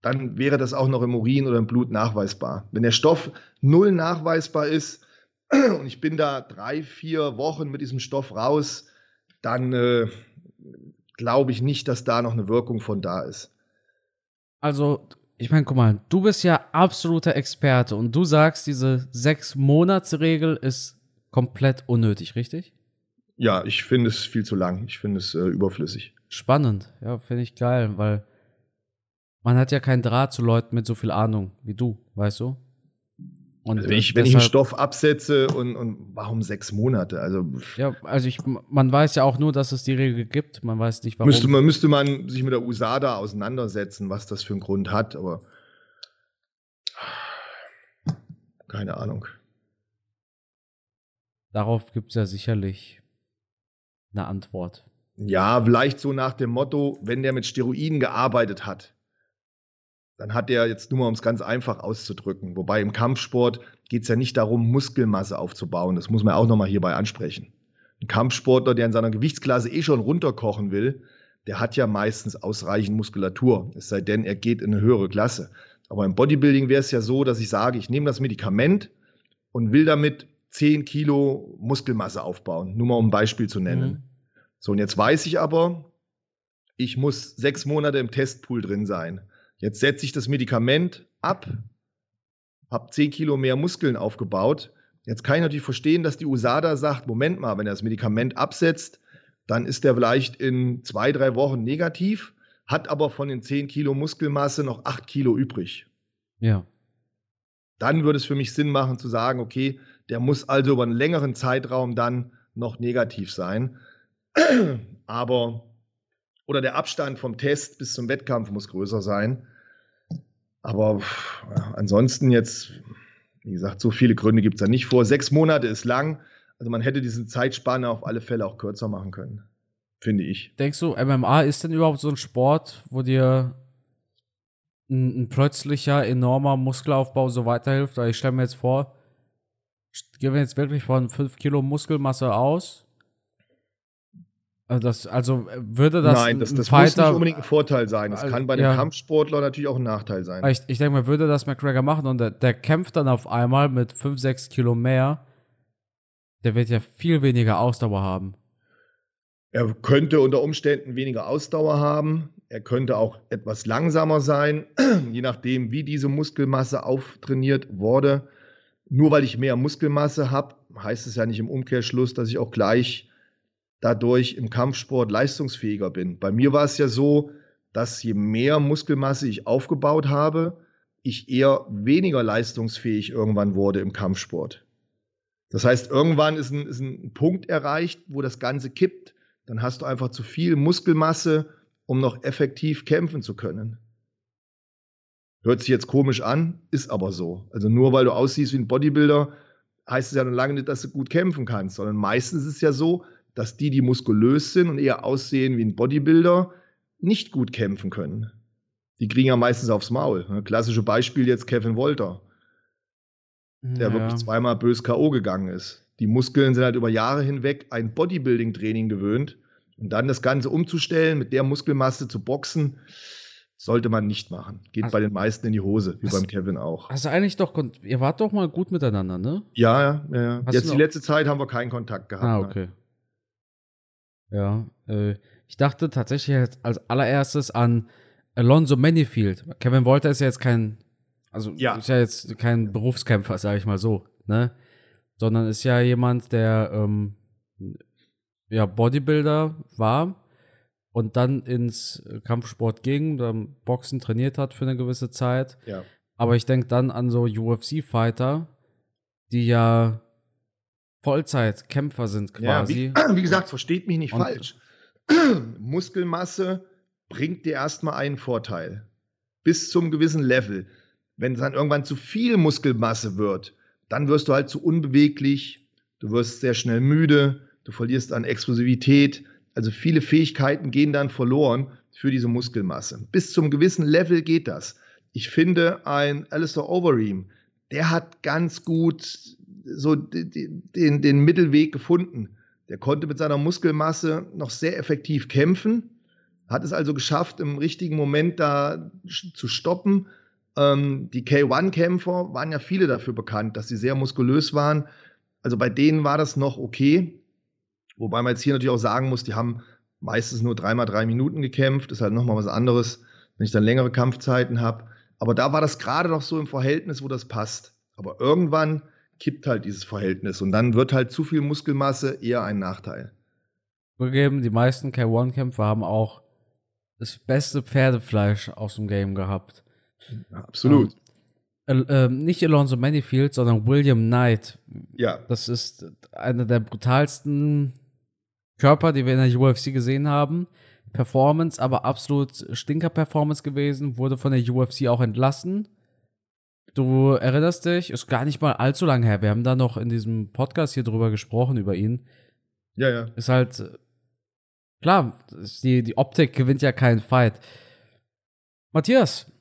S2: dann wäre das auch noch im Urin oder im Blut nachweisbar. Wenn der Stoff null nachweisbar ist, und ich bin da drei, vier Wochen mit diesem Stoff raus, dann äh, glaube ich nicht, dass da noch eine Wirkung von da ist.
S1: Also ich meine, guck mal, du bist ja absoluter Experte und du sagst, diese Sechs-Monats-Regel ist komplett unnötig, richtig?
S2: Ja, ich finde es viel zu lang. Ich finde es äh, überflüssig.
S1: Spannend, ja, finde ich geil, weil man hat ja keinen Draht zu Leuten mit so viel Ahnung wie du, weißt du?
S2: Und also ich, wenn ich einen Stoff absetze und, und warum sechs Monate? Also
S1: ja, also ich, man weiß ja auch nur, dass es die Regel gibt. Man weiß nicht, warum.
S2: Müsste man, müsste man sich mit der USADA auseinandersetzen, was das für einen Grund hat, aber keine Ahnung.
S1: Darauf gibt es ja sicherlich eine Antwort.
S2: Ja, vielleicht so nach dem Motto, wenn der mit Steroiden gearbeitet hat, dann hat er jetzt nur mal, um es ganz einfach auszudrücken. Wobei im Kampfsport geht es ja nicht darum, Muskelmasse aufzubauen. Das muss man auch nochmal hierbei ansprechen. Ein Kampfsportler, der in seiner Gewichtsklasse eh schon runterkochen will, der hat ja meistens ausreichend Muskulatur. Es sei denn, er geht in eine höhere Klasse. Aber im Bodybuilding wäre es ja so, dass ich sage, ich nehme das Medikament und will damit 10 Kilo Muskelmasse aufbauen. Nur mal um ein Beispiel zu nennen. Mhm. So, und jetzt weiß ich aber, ich muss sechs Monate im Testpool drin sein. Jetzt setze ich das Medikament ab, habe 10 Kilo mehr Muskeln aufgebaut. Jetzt kann ich natürlich verstehen, dass die USADA sagt, Moment mal, wenn er das Medikament absetzt, dann ist der vielleicht in zwei, drei Wochen negativ, hat aber von den 10 Kilo Muskelmasse noch 8 Kilo übrig.
S1: Ja.
S2: Dann würde es für mich Sinn machen zu sagen, okay, der muss also über einen längeren Zeitraum dann noch negativ sein. aber oder der Abstand vom Test bis zum Wettkampf muss größer sein. Aber ja, ansonsten jetzt, wie gesagt, so viele Gründe gibt es da nicht vor. Sechs Monate ist lang. Also man hätte diese Zeitspanne auf alle Fälle auch kürzer machen können, finde ich.
S1: Denkst du, MMA ist denn überhaupt so ein Sport, wo dir ein, ein plötzlicher, enormer Muskelaufbau so weiterhilft? Weil ich stelle mir jetzt vor, gehen wir jetzt wirklich von 5 Kilo Muskelmasse aus also, das, also würde das.
S2: Nein, das, das Fighter, muss nicht unbedingt ein Vorteil sein. Das kann bei einem ja. Kampfsportler natürlich auch ein Nachteil sein.
S1: Ich, ich denke mal, würde das McGregor machen und der, der, kämpft dann auf einmal mit 5, 6 Kilo mehr, der wird ja viel weniger Ausdauer haben.
S2: Er könnte unter Umständen weniger Ausdauer haben. Er könnte auch etwas langsamer sein, je nachdem, wie diese Muskelmasse auftrainiert wurde. Nur weil ich mehr Muskelmasse habe, heißt es ja nicht im Umkehrschluss, dass ich auch gleich dadurch im Kampfsport leistungsfähiger bin. Bei mir war es ja so, dass je mehr Muskelmasse ich aufgebaut habe, ich eher weniger leistungsfähig irgendwann wurde im Kampfsport. Das heißt, irgendwann ist ein, ist ein Punkt erreicht, wo das Ganze kippt. Dann hast du einfach zu viel Muskelmasse, um noch effektiv kämpfen zu können. Hört sich jetzt komisch an, ist aber so. Also nur weil du aussiehst wie ein Bodybuilder, heißt es ja noch lange nicht, dass du gut kämpfen kannst, sondern meistens ist es ja so, dass die, die muskulös sind und eher aussehen wie ein Bodybuilder, nicht gut kämpfen können. Die kriegen ja meistens aufs Maul. Ne? Klassische Beispiel jetzt Kevin Wolter, der ja. wirklich zweimal bös K.O. gegangen ist. Die Muskeln sind halt über Jahre hinweg ein Bodybuilding-Training gewöhnt. Und dann das Ganze umzustellen, mit der Muskelmasse zu boxen, sollte man nicht machen. Geht also, bei den meisten in die Hose, wie hast, beim Kevin auch.
S1: Also eigentlich doch, ihr wart doch mal gut miteinander, ne?
S2: Ja, ja, ja. Jetzt die letzte Zeit haben wir keinen Kontakt gehabt.
S1: Ah, okay. Nein. Ja, äh, ich dachte tatsächlich als allererstes an Alonso Manifield. Kevin Wolter ist ja jetzt kein, also ja. ist ja jetzt kein Berufskämpfer, sage ich mal so, ne? Sondern ist ja jemand, der ähm, ja Bodybuilder war und dann ins Kampfsport ging, dann Boxen trainiert hat für eine gewisse Zeit.
S2: Ja.
S1: Aber ich denke dann an so UFC-Fighter, die ja Vollzeitkämpfer sind quasi.
S2: Ja, wie, wie, gesagt, versteht mich nicht und falsch. Muskelmasse bringt dir erstmal einen Vorteil. Bis zum gewissen Level. Wenn es dann irgendwann zu viel Muskelmasse wird, dann wirst du halt zu unbeweglich, du wirst sehr schnell müde, du verlierst an Explosivität. Also viele Fähigkeiten gehen dann verloren für diese Muskelmasse. Bis zum gewissen Level geht das. Ich finde, ein Alistair Overeem, der hat ganz gut so den, den Mittelweg gefunden. Der konnte mit seiner Muskelmasse noch sehr effektiv kämpfen, hat es also geschafft, im richtigen Moment da zu stoppen. Ähm, die K1-Kämpfer waren ja viele dafür bekannt, dass sie sehr muskulös waren. Also bei denen war das noch okay. Wobei man jetzt hier natürlich auch sagen muss, die haben meistens nur dreimal drei Minuten gekämpft. Ist halt nochmal was anderes, wenn ich dann längere Kampfzeiten habe. Aber da war das gerade noch so im Verhältnis, wo das passt. Aber irgendwann kippt halt dieses Verhältnis und dann wird halt zu viel Muskelmasse eher ein Nachteil.
S1: Zugegeben, die meisten K1-Kämpfer haben auch das beste Pferdefleisch aus dem Game gehabt.
S2: Ja, absolut.
S1: Ähm, äh, nicht Alonso Manifield, sondern William Knight.
S2: Ja.
S1: Das ist einer der brutalsten Körper, die wir in der UFC gesehen haben. Performance, aber absolut Stinker-Performance gewesen, wurde von der UFC auch entlassen. Du erinnerst dich, ist gar nicht mal allzu lange her. Wir haben da noch in diesem Podcast hier drüber gesprochen, über ihn.
S2: Ja, ja.
S1: Ist halt, klar, die, die Optik gewinnt ja keinen Fight. Matthias,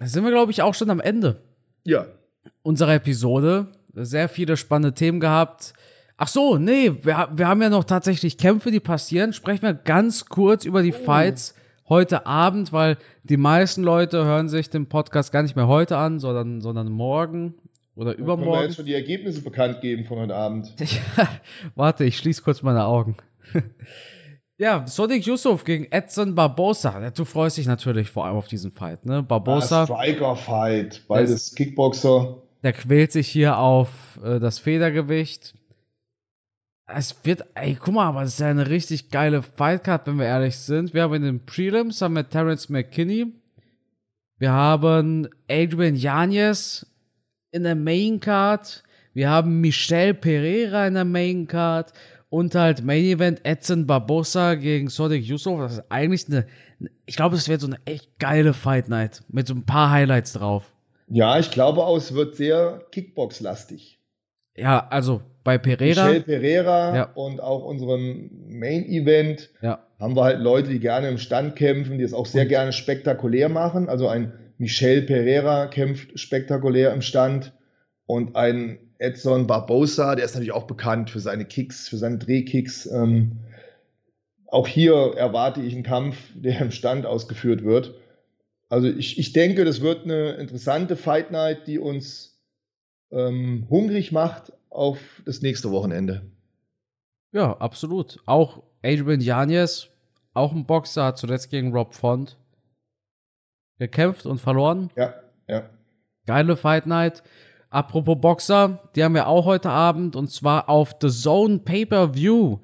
S1: sind wir, glaube ich, auch schon am Ende
S2: Ja.
S1: unserer Episode. Sehr viele spannende Themen gehabt. Ach so, nee, wir, wir haben ja noch tatsächlich Kämpfe, die passieren. Sprechen wir ganz kurz über die Fights heute Abend, weil die meisten Leute hören sich den Podcast gar nicht mehr heute an, sondern, sondern morgen oder
S2: Können wir
S1: übermorgen.
S2: jetzt schon die Ergebnisse bekannt geben von heute Abend?
S1: Ja, warte, ich schließe kurz meine Augen. ja, Sonic Yusuf gegen Edson Barbosa. Du freust dich natürlich vor allem auf diesen Fight, ne? Barbosa,
S2: Striker-Fight, beides Kickboxer.
S1: der quält sich hier auf äh, das Federgewicht. Es wird, ey, guck mal, aber das ist ja eine richtig geile Fightcard, wenn wir ehrlich sind. Wir haben in den Prelims haben wir Terrence McKinney. Wir haben Adrian Yanez in der Main Card. Wir haben Michel Pereira in der Main Card. Und halt Main Event Edson Barbosa gegen Sodic Yusuf. Das ist eigentlich eine, ich glaube, es wird so eine echt geile Fight Night. Mit so ein paar Highlights drauf.
S2: Ja, ich glaube auch, es wird sehr Kickbox-lastig.
S1: Ja, also bei Pereira.
S2: Michel Pereira
S1: Ja.
S2: und auch unserem Main-Event
S1: Ja,
S2: haben wir halt Leute, die gerne im Stand kämpfen, die es auch sehr
S1: Und-
S2: gerne spektakulär machen. Also ein Michel Pereira kämpft spektakulär im Stand und ein Edson Barbosa, der ist natürlich auch bekannt für seine Kicks, für seine Drehkicks. Ähm, auch hier erwarte ich einen Kampf, der im Stand ausgeführt wird. Also ich, ich denke, das wird eine interessante Fight Night, die uns ähm, hungrig macht auf das nächste Wochenende.
S1: ja, absolut. Auch Adrian Yanez, auch ein Boxer, hat zuletzt gegen Rob Font gekämpft und verloren.
S2: Ja, ja.
S1: Geile Fight Night. Apropos Boxer, die haben wir auch heute Abend und zwar auf The Zone Pay-Per-View.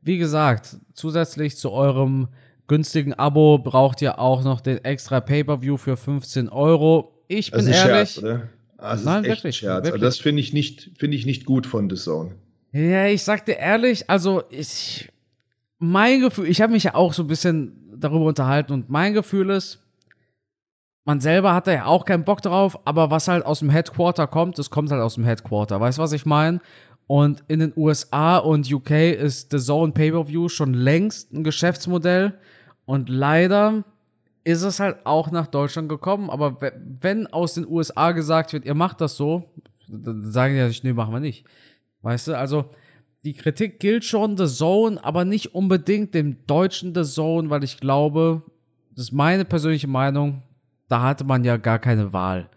S1: Wie gesagt, zusätzlich zu eurem günstigen Abo braucht ihr auch noch den extra Pay-Per-View für 15 Euro. Ich bin ehrlich.
S2: Scherz, Das
S1: Nein,
S2: ist echt
S1: wirklich,
S2: Scherz.
S1: wirklich.
S2: Also das finde ich, nicht- finde ich nicht gut von The Zone.
S1: Ja, ich sag dir ehrlich, also ich, mein Gefühl, ich habe mich ja auch so ein bisschen darüber unterhalten und mein Gefühl ist, man selber hat da ja auch keinen Bock drauf, aber was halt aus dem Headquarter kommt, das kommt halt aus dem Headquarter. Weißt du, was ich meine? Und in den USA und UK ist The Zone Pay-Per-View schon längst ein Geschäftsmodell und leider ist es halt auch nach Deutschland gekommen, aber we- wenn aus den USA gesagt wird, ihr macht das so, dann sagen die ja nee, machen wir nicht. Weißt du, also die Kritik gilt schon The Zone, aber nicht unbedingt dem deutschen The Zone, weil ich glaube, das ist meine persönliche Meinung, da hatte man ja gar keine Wahl.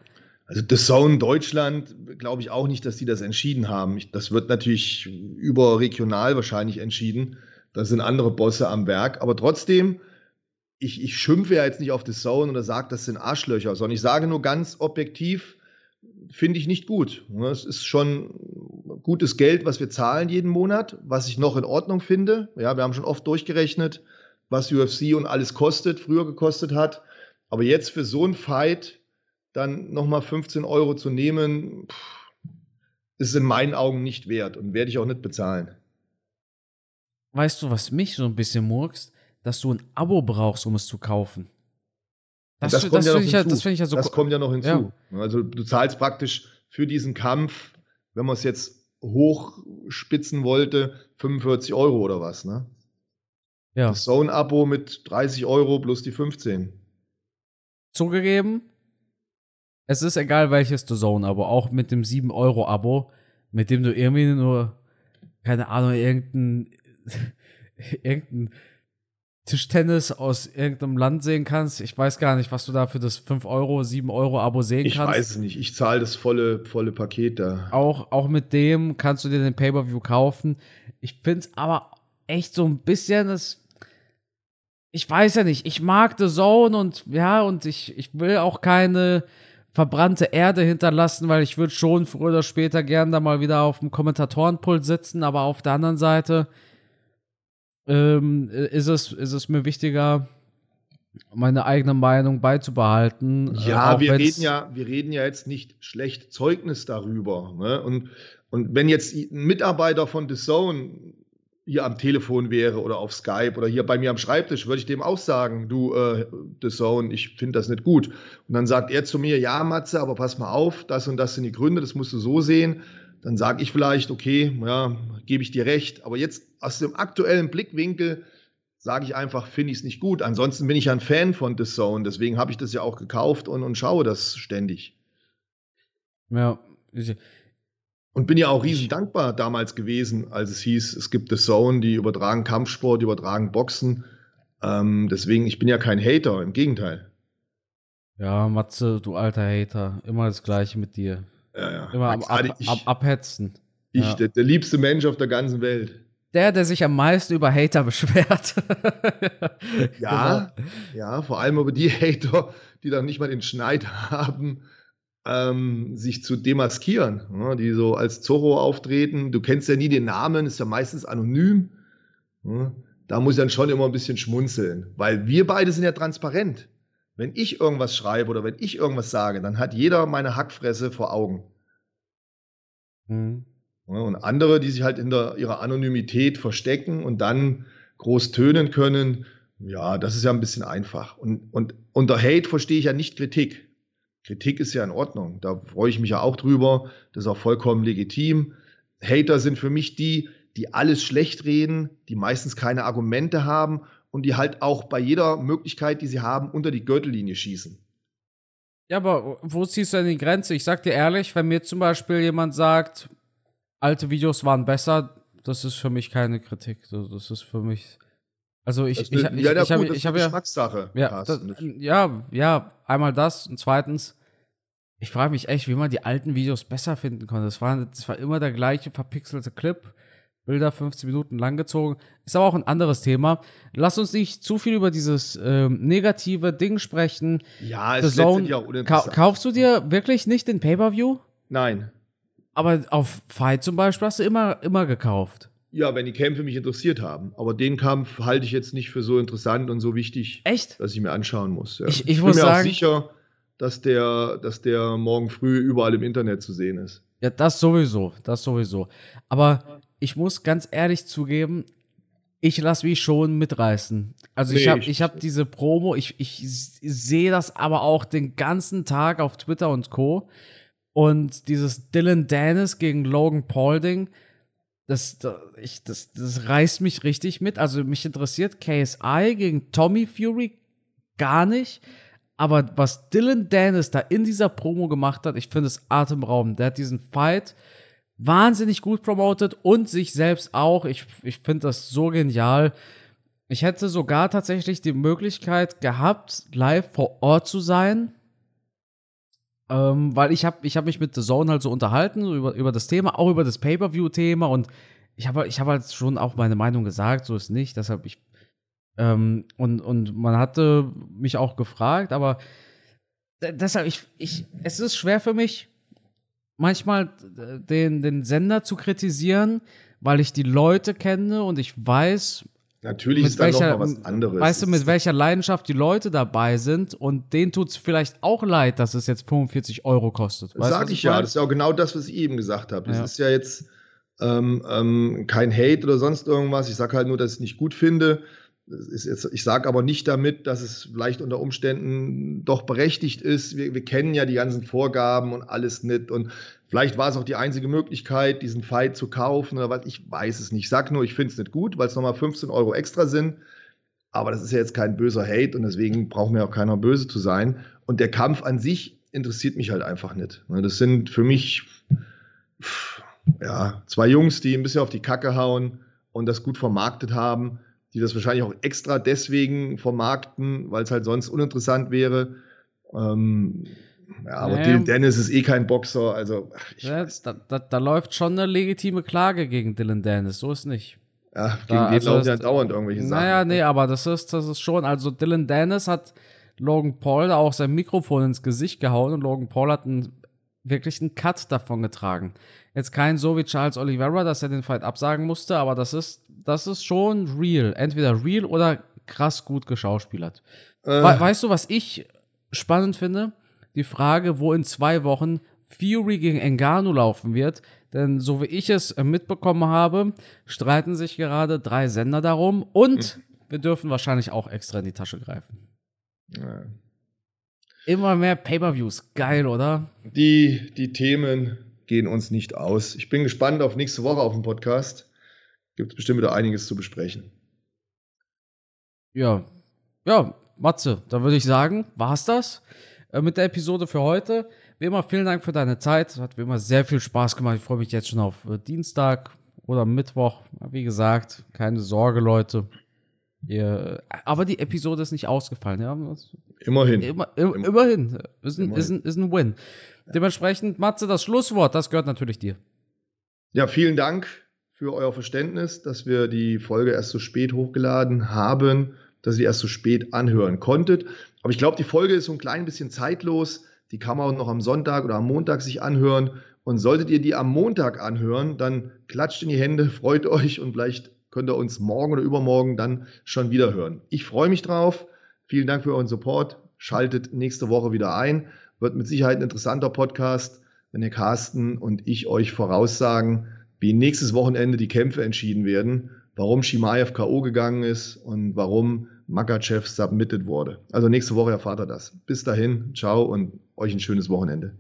S2: Also The Zone Deutschland glaube ich auch nicht, dass die das entschieden haben. Das wird natürlich überregional wahrscheinlich entschieden. Da sind andere Bosse am Werk. Aber trotzdem, ich, ich schimpfe ja jetzt nicht auf The Zone oder sage, das sind Arschlöcher, sondern ich sage nur ganz objektiv, finde ich nicht gut. Ne, Es ist schon gutes Geld, was wir zahlen jeden Monat, was ich noch in Ordnung finde. Ja, wir haben schon oft durchgerechnet, was UFC und alles kostet, früher gekostet hat. Aber jetzt für so einen Fight dann nochmal 15 Euro zu nehmen, pff, ist in meinen Augen nicht wert und werde ich auch nicht bezahlen.
S1: Weißt du, was mich so ein bisschen murkst? Dass du ein Abo brauchst, um es zu kaufen. Das,
S2: das
S1: das,
S2: ja
S1: finde ich, ja- find ich ja so
S2: das
S1: ko-
S2: kommt ja noch hinzu.
S1: Ja.
S2: Also du zahlst praktisch für diesen Kampf, wenn man es jetzt hochspitzen wollte, 45 Euro oder was, ne?
S1: ja.
S2: Das Zone-Abo mit 30 Euro plus die 15.
S1: Zugegeben, es ist egal welches The Zone-Abo, auch mit dem 7-Euro-Abo, mit dem du irgendwie nur, keine Ahnung, irgendein, irgendein Tischtennis aus irgendeinem Land sehen kannst. Ich weiß gar nicht, was du da für das 5-Euro, 7-Euro-Abo sehen
S2: Ich
S1: kannst.
S2: weiß es nicht. Ich zahle das volle, volle Paket da.
S1: Auch, auch mit dem kannst du dir den Pay-Per-View kaufen. Ich finde es aber echt so ein bisschen, das, ich weiß ja nicht, ich mag The Zone und ja, und ich, ich will auch keine verbrannte Erde hinterlassen, weil ich würde schon früher oder später gern da mal wieder auf dem Kommentatorenpult sitzen, aber auf der anderen Seite ähm, ist, es, ist es mir wichtiger, meine eigene Meinung beizubehalten.
S2: Äh, ja, wir reden ja, wir reden ja jetzt nicht schlecht Zeugnis darüber. Ne? Und, und wenn jetzt ein Mitarbeiter von The Zone hier am Telefon wäre oder auf Skype oder hier bei mir am Schreibtisch, würde ich dem auch sagen, du, äh, The Zone, ich finde das nicht gut. Und dann sagt er zu mir, ja, Matze, aber pass mal auf, das und das sind die Gründe, das musst du so sehen. Dann sage ich vielleicht, okay, ja, gebe ich dir recht. Aber jetzt aus dem aktuellen Blickwinkel sage ich einfach, finde ich es nicht gut. Ansonsten bin ich ja ein Fan von The Zone, deswegen habe ich das ja auch gekauft und, und schaue das ständig.
S1: Ja,
S2: und bin ja auch riesen dankbar damals gewesen, als es hieß, es gibt The Zone, die übertragen Kampfsport, die übertragen Boxen. Ähm, deswegen, ich bin ja kein Hater, im Gegenteil.
S1: Ja, Matze, du alter Hater, immer das Gleiche mit dir.
S2: Ja.
S1: Immer am ab, ich, ab, abhetzen.
S2: Ich, ja. der, der, liebste Mensch auf der ganzen Welt.
S1: Der, der sich am meisten über Hater beschwert.
S2: ja, genau. ja, vor allem über die Hater, die dann nicht mal den Schneid haben, ähm, sich zu demaskieren, ja, die so als Zorro auftreten. Du kennst ja nie den Namen, ist ja meistens anonym. Ja, da muss ich dann schon immer ein bisschen schmunzeln, weil wir beide sind ja transparent. Wenn ich irgendwas schreibe oder wenn ich irgendwas sage, dann hat jeder meine Hackfresse vor Augen. Mhm. Ja, und andere, die sich halt in der, ihrer Anonymität verstecken und dann groß tönen können, ja, das ist ja ein bisschen einfach. Und, und unter Hate verstehe ich ja nicht Kritik. Kritik ist ja in Ordnung. Da freue ich mich ja auch drüber. Das ist auch vollkommen legitim. Hater sind für mich die, die alles schlecht reden, die meistens keine Argumente haben und die halt auch bei jeder Möglichkeit, die sie haben, unter die Gürtellinie schießen.
S1: Ja, aber wo ziehst du denn die Grenze? Ich sag dir ehrlich, wenn mir zum Beispiel jemand sagt, alte Videos waren besser, das ist für mich keine Kritik. Das ist für mich. Also ich, ich, ich, ja, ich, ich habe hab ja
S2: Geschmackssache.
S1: Ja, das, ja, ja, einmal das und zweitens, ich frage mich echt, wie man die alten Videos besser finden konnte. Das war, das war immer der gleiche verpixelte Clip. Bilder 15 Minuten lang gezogen. Ist aber auch ein anderes Thema. Lass uns nicht zu viel über dieses ähm, negative Ding sprechen.
S2: Ja, es ist auch
S1: ka Kaufst du dir wirklich nicht den Pay-Per-View?
S2: Nein.
S1: Aber auf Fight zum Beispiel hast du immer, immer gekauft.
S2: Ja, wenn die Kämpfe mich interessiert haben. Aber den Kampf halte ich jetzt nicht für so interessant und so wichtig,
S1: Echt?
S2: dass ich mir anschauen muss.
S1: Ja. Ich, ich, ich, bin mir sagen,
S2: auch sicher, dass der, dass der morgen früh überall im Internet zu sehen ist.
S1: Ja, das sowieso, das sowieso. Aber ich muss ganz ehrlich zugeben, ich lasse mich schon mitreißen. Also nee, ich habe ich hab diese Promo, ich, ich sehe das aber auch den ganzen Tag auf Twitter und Co. Und dieses Dylan Dennis gegen Logan Paulding, das, das, ich, das, das reißt mich richtig mit. Also mich interessiert KSI gegen Tommy Fury gar nicht. Aber was Dylan Dennis da in dieser Promo gemacht hat, ich finde es atemberaubend. Der hat diesen Fight wahnsinnig gut promotet und sich selbst auch. Ich, ich finde das so genial. Ich hätte sogar tatsächlich die Möglichkeit gehabt, live vor Ort zu sein. Ähm, weil ich habe ich hab mich mit The Zone halt so unterhalten, so über, über das Thema, auch über das Pay-Per-View-Thema und ich habe ich hab halt schon auch meine Meinung gesagt, so ist nicht. Deshalb, ich ähm, und, und man hatte mich auch gefragt, aber deshalb, ich, ich, es ist schwer für mich, manchmal den, den Sender zu kritisieren, weil ich die Leute kenne und ich weiß,
S2: Natürlich mit ist welcher, noch mal was anderes.
S1: Weißt du, mit welcher Leidenschaft die Leute dabei sind und denen tut es vielleicht auch leid, dass es jetzt 45 Euro kostet.
S2: Das sag ich ja, das ist ja auch genau das, was ich eben gesagt habe. Das ja. ist ja jetzt ähm, ähm, kein Hate oder sonst irgendwas. Ich sage halt nur, dass ich es nicht gut finde. Jetzt, ich sage aber nicht damit, dass es vielleicht unter Umständen doch berechtigt ist. Wir, wir, kennen ja die ganzen Vorgaben und alles nicht. Und vielleicht war es auch die einzige Möglichkeit, diesen Fight zu kaufen oder was. Ich weiß es nicht. Ich sage nur, ich finde es nicht gut, weil es nochmal 15 Euro extra sind. Aber das ist ja jetzt kein böser Hate und deswegen braucht mir auch keiner böse zu sein. Und der Kampf an sich interessiert mich halt einfach nicht. Ne, das sind für mich ja, zwei Jungs, die ein bisschen auf die Kacke hauen und das gut vermarktet haben die das wahrscheinlich auch extra deswegen vermarkten, weil es halt sonst uninteressant wäre. Ähm, ja, aber Dylan Dennis ist eh kein Boxer, also
S1: ja, da, da, da, läuft schon eine legitime Klage gegen Dylan Dennis, so ist nicht.
S2: Ja, gegen
S1: Da-
S2: den
S1: also
S2: laufen ja dauernd irgendwelche Sachen.
S1: Naja, nee, aber das ist, das ist schon, also Dylan Dennis hat Logan Paul da auch sein Mikrofon ins Gesicht gehauen und Logan Paul hat einen, wirklich einen Cut davon getragen. Jetzt kein so wie Charles Oliveira, dass er den Fight absagen musste, aber das ist, das ist schon real. Entweder real oder krass gut geschauspielert.
S2: Äh,
S1: We weißt du, was ich spannend finde? Die Frage, wo in zwei Wochen Fury gegen Engano laufen wird. Denn so wie ich es mitbekommen habe, streiten sich gerade drei Sender darum und wir dürfen wahrscheinlich auch extra in die Tasche greifen.
S2: ja.
S1: Immer mehr Pay-Per-Views. Geil, oder?
S2: die, die Themen gehen uns nicht aus. Ich bin gespannt auf nächste Woche auf dem Podcast. Gibt es bestimmt wieder einiges zu besprechen.
S1: Ja. Ja, Matze, da würde ich sagen, war's das äh, mit der Episode für heute. Wie immer, vielen Dank für deine Zeit. Hat wie immer sehr viel Spaß gemacht. Ich freue mich jetzt schon auf äh, Dienstag oder Mittwoch. Wie gesagt, keine Sorge, Leute. Ihr, aber die Episode ist nicht ausgefallen. Ja?
S2: Immerhin.
S1: Immer, im, immerhin. Ist ein,
S2: Immerhin.
S1: Ist, ein, ist ein Win. Dementsprechend, Matze, das Schlusswort, das gehört natürlich dir.
S2: Ja, vielen Dank für euer Verständnis, dass wir die Folge erst so spät hochgeladen haben, dass ihr die erst so spät anhören konntet. Aber ich glaube, die Folge ist so ein klein bisschen zeitlos. Die kann man auch noch am Sonntag oder am Montag sich anhören. Und solltet ihr die am Montag anhören, dann klatscht in die Hände, freut euch und vielleicht könnt ihr uns morgen oder übermorgen dann schon wieder hören. Ich freue mich drauf. Vielen Dank für euren Support. Schaltet nächste Woche wieder ein. Wird mit Sicherheit ein interessanter Podcast, wenn der Carsten und ich euch voraussagen, wie nächstes Wochenende die Kämpfe entschieden werden, warum Shimaev K.O. gegangen ist und warum Makachev submitted wurde. Also nächste Woche erfahrt ihr das. Bis dahin, ciao und euch ein schönes Wochenende.